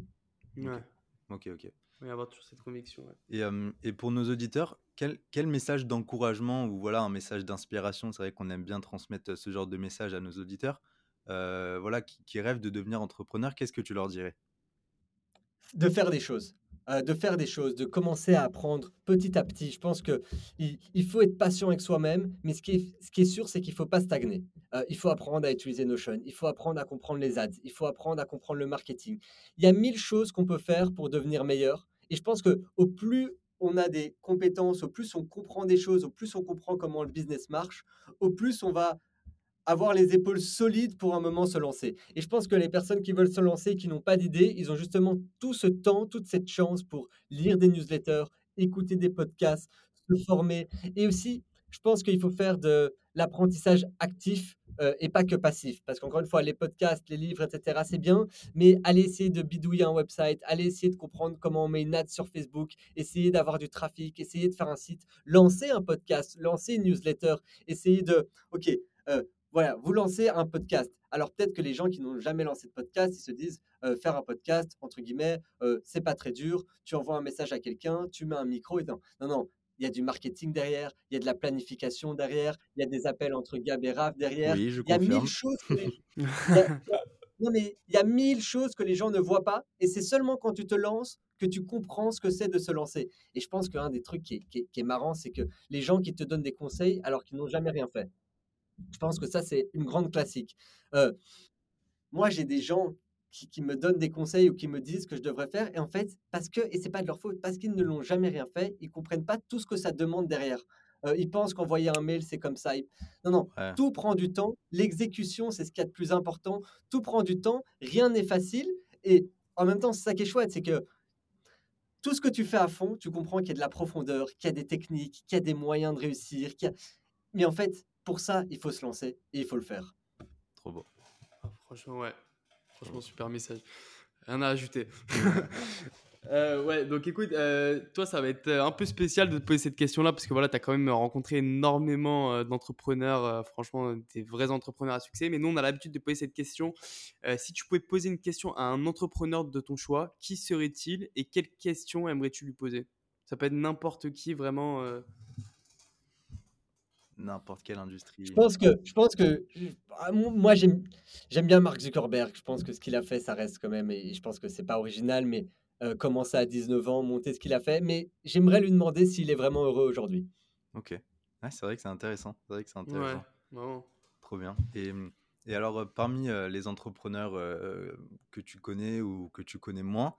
Ouais. Ok, ok. Oui, avoir toujours cette conviction. Et, et, pour nos auditeurs, quel, quel message d'encouragement ou voilà un message d'inspiration, c'est vrai qu'on aime bien transmettre ce genre de message à nos auditeurs, voilà, qui, rêvent de devenir entrepreneurs, qu'est-ce que tu leur dirais? De faire des choses. Euh, de faire des choses, de commencer à apprendre petit à petit. Je pense qu'il il faut être patient avec soi-même, mais ce qui est, ce qui est sûr, c'est qu'il ne faut pas stagner. Euh, il faut apprendre à utiliser Notion, il faut apprendre à comprendre les ads, il faut apprendre à comprendre le marketing. Il y a mille choses qu'on peut faire pour devenir meilleur. Et je pense que au plus on a des compétences, au plus on comprend des choses, au plus on comprend comment le business marche, au plus on va avoir les épaules solides pour un moment se lancer. Et je pense que les personnes qui veulent se lancer, qui n'ont pas d'idée, ils ont justement tout ce temps, toute cette chance pour lire des newsletters, écouter des podcasts, se former. Et aussi, je pense qu'il faut faire de l'apprentissage actif euh, et pas que passif. Parce qu'encore une fois, les podcasts, les livres, etc., c'est bien, mais allez essayer de bidouiller un website, allez essayer de comprendre comment on met une ad sur Facebook, essayer d'avoir du trafic, essayer de faire un site, lancer un podcast, lancer une newsletter, essayer de, OK, euh, voilà, vous lancez un podcast. Alors peut-être que les gens qui n'ont jamais lancé de podcast, ils se disent euh, faire un podcast, entre guillemets, euh, c'est pas très dur. Tu envoies un message à quelqu'un, tu mets un micro et non, non, non. Il y a du marketing derrière, il y a de la planification derrière, il y a des appels entre Gab et Raph derrière. Oui, je il y a mille choses. Que les... non, mais il y a mille choses que les gens ne voient pas, et c'est seulement quand tu te lances que tu comprends ce que c'est de se lancer. Et je pense qu'un des trucs qui est, qui est marrant, c'est que les gens qui te donnent des conseils alors qu'ils n'ont jamais rien fait. Je pense que ça, c'est une grande classique. Euh, moi, j'ai des gens qui, me donnent des conseils ou qui me disent ce que je devrais faire. Et en fait, parce que, et c'est pas de leur faute, parce qu'ils ne l'ont jamais rien fait, ils comprennent pas tout ce que ça demande derrière. Euh, ils pensent qu'envoyer un mail, c'est comme ça. Non, non, tout prend du temps. L'exécution, c'est ce qu'il y a de plus important. Tout prend du temps. Rien n'est facile. Et en même temps, c'est ça qui est chouette, c'est que tout ce que tu fais à fond, tu comprends qu'il y a de la profondeur, qu'il y a des techniques, qu'il y a des moyens de réussir. Qu'il y a... Mais en fait, pour ça, il faut se lancer et il faut le faire. Trop beau. Ah, franchement, ouais. Franchement, super message. Rien à ajouter. Euh, ouais, donc écoute, euh, toi, ça va être un peu spécial de te poser cette question-là parce que voilà, tu as quand même rencontré énormément euh, d'entrepreneurs, franchement, des vrais entrepreneurs à succès. Mais nous, on a l'habitude de poser cette question. si tu pouvais poser une question à un entrepreneur de ton choix, qui serait-il et quelle question aimerais-tu lui poser? Ça peut être n'importe qui, vraiment. N'importe quelle industrie. Je pense que, je pense que ah, moi, j'aime j'aime bien Mark Zuckerberg. Je pense que ce qu'il a fait, ça reste quand même, et je pense que c'est pas original, mais euh, commencer à 19 ans, monter ce qu'il a fait. Mais j'aimerais lui demander s'il est vraiment heureux aujourd'hui. Ok. c'est vrai que c'est intéressant. C'est vrai que c'est intéressant. Ouais, Trop bien. Et, et alors, euh, parmi euh, les entrepreneurs que tu connais ou que tu connais moins,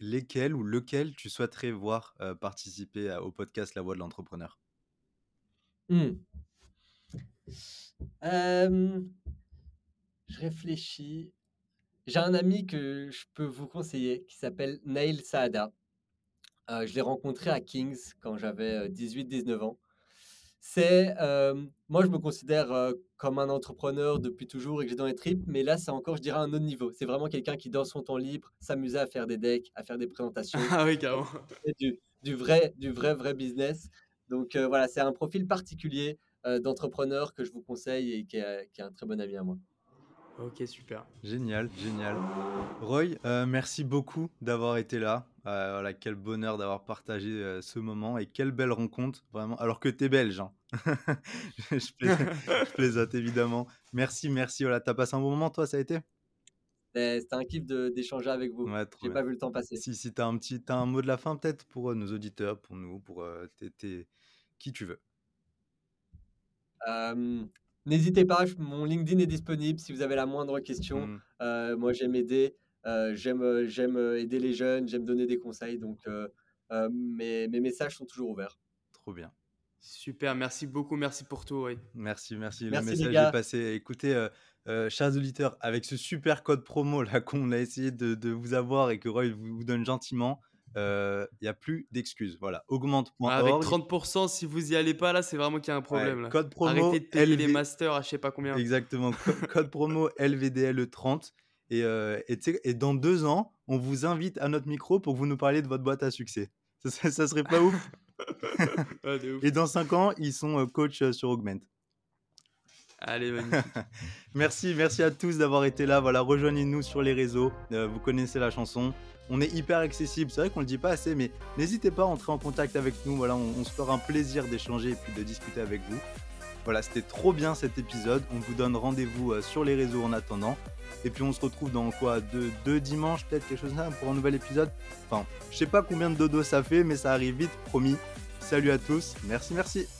lesquels ou lequel tu souhaiterais voir participer au podcast La Voix de l'entrepreneur? Mmh. je réfléchis. J'ai un ami que je peux vous conseiller qui s'appelle Nail Saada. je l'ai rencontré à Kings quand j'avais 18-19 ans. C'est, moi, je me considère comme un entrepreneur depuis toujours et que j'ai dans les tripes, mais là, c'est encore, je dirais, un autre niveau. C'est vraiment quelqu'un qui, dans son temps libre, s'amusait à faire des decks, à faire des présentations. Ah oui, carrément. Du, du, vrai, du vrai, vrai business. Donc voilà, c'est un profil particulier d'entrepreneur que je vous conseille et qui est, qui est un très bon ami à moi. Ok, super. Génial, génial. Roy, euh, merci beaucoup d'avoir été là. Euh, voilà, quel bonheur d'avoir partagé euh, ce moment et quelle belle rencontre, vraiment. Alors que tu es belge, hein. je, plaisante, évidemment. Merci, merci. Voilà, as passé un bon moment, toi, ça a été? C'était un kiff d'échanger avec vous. Ouais, J'ai pas vu le temps passer. Si, si tu as, un petit, as un mot de la fin, peut-être pour nos auditeurs, pour nous, pour qui tu veux. N'hésitez pas, mon LinkedIn est disponible si vous avez la moindre question. Mmh. Euh, moi, j'aime aider, euh, j'aime, euh, j'aime aider les jeunes, j'aime donner des conseils. Donc, mes, mes, messages sont toujours ouverts. Trop bien. Super, merci beaucoup, merci pour tout. Oui. Merci, merci. Le message est passé. Écoutez, chers auditeurs, avec ce super code promo là qu'on a essayé de, de, vous avoir et que Roy vous donne gentiment, il n'y a plus d'excuses. Voilà, augmente.org. Avec 30%, si vous y allez pas, là, c'est vraiment qu'il y a un problème. là. Code promo. Arrêtez de payer les masters à je sais pas combien. Exactement. code promo LVDL30. Et, et, dans deux ans, on vous invite à notre micro pour que vous nous parliez de votre boîte à succès. Ça, ça serait pas ouf, Et dans cinq ans, ils sont coach sur Augment. Allez, magnifique. merci, merci à tous d'avoir été là. Voilà, rejoignez-nous sur les réseaux. vous connaissez la chanson. On est hyper accessible. C'est vrai qu'on le dit pas assez, mais n'hésitez pas à entrer en contact avec nous. Voilà, on, se fera un plaisir d'échanger et puis de discuter avec vous. Voilà, c'était trop bien cet épisode. On vous donne rendez-vous euh, sur les réseaux en attendant. Et puis on se retrouve dans quoi? Deux, deux dimanches, peut-être quelque chose là, pour un nouvel épisode? Enfin, je sais pas combien de dodo ça fait, mais ça arrive vite, promis. Salut à tous. Merci, merci.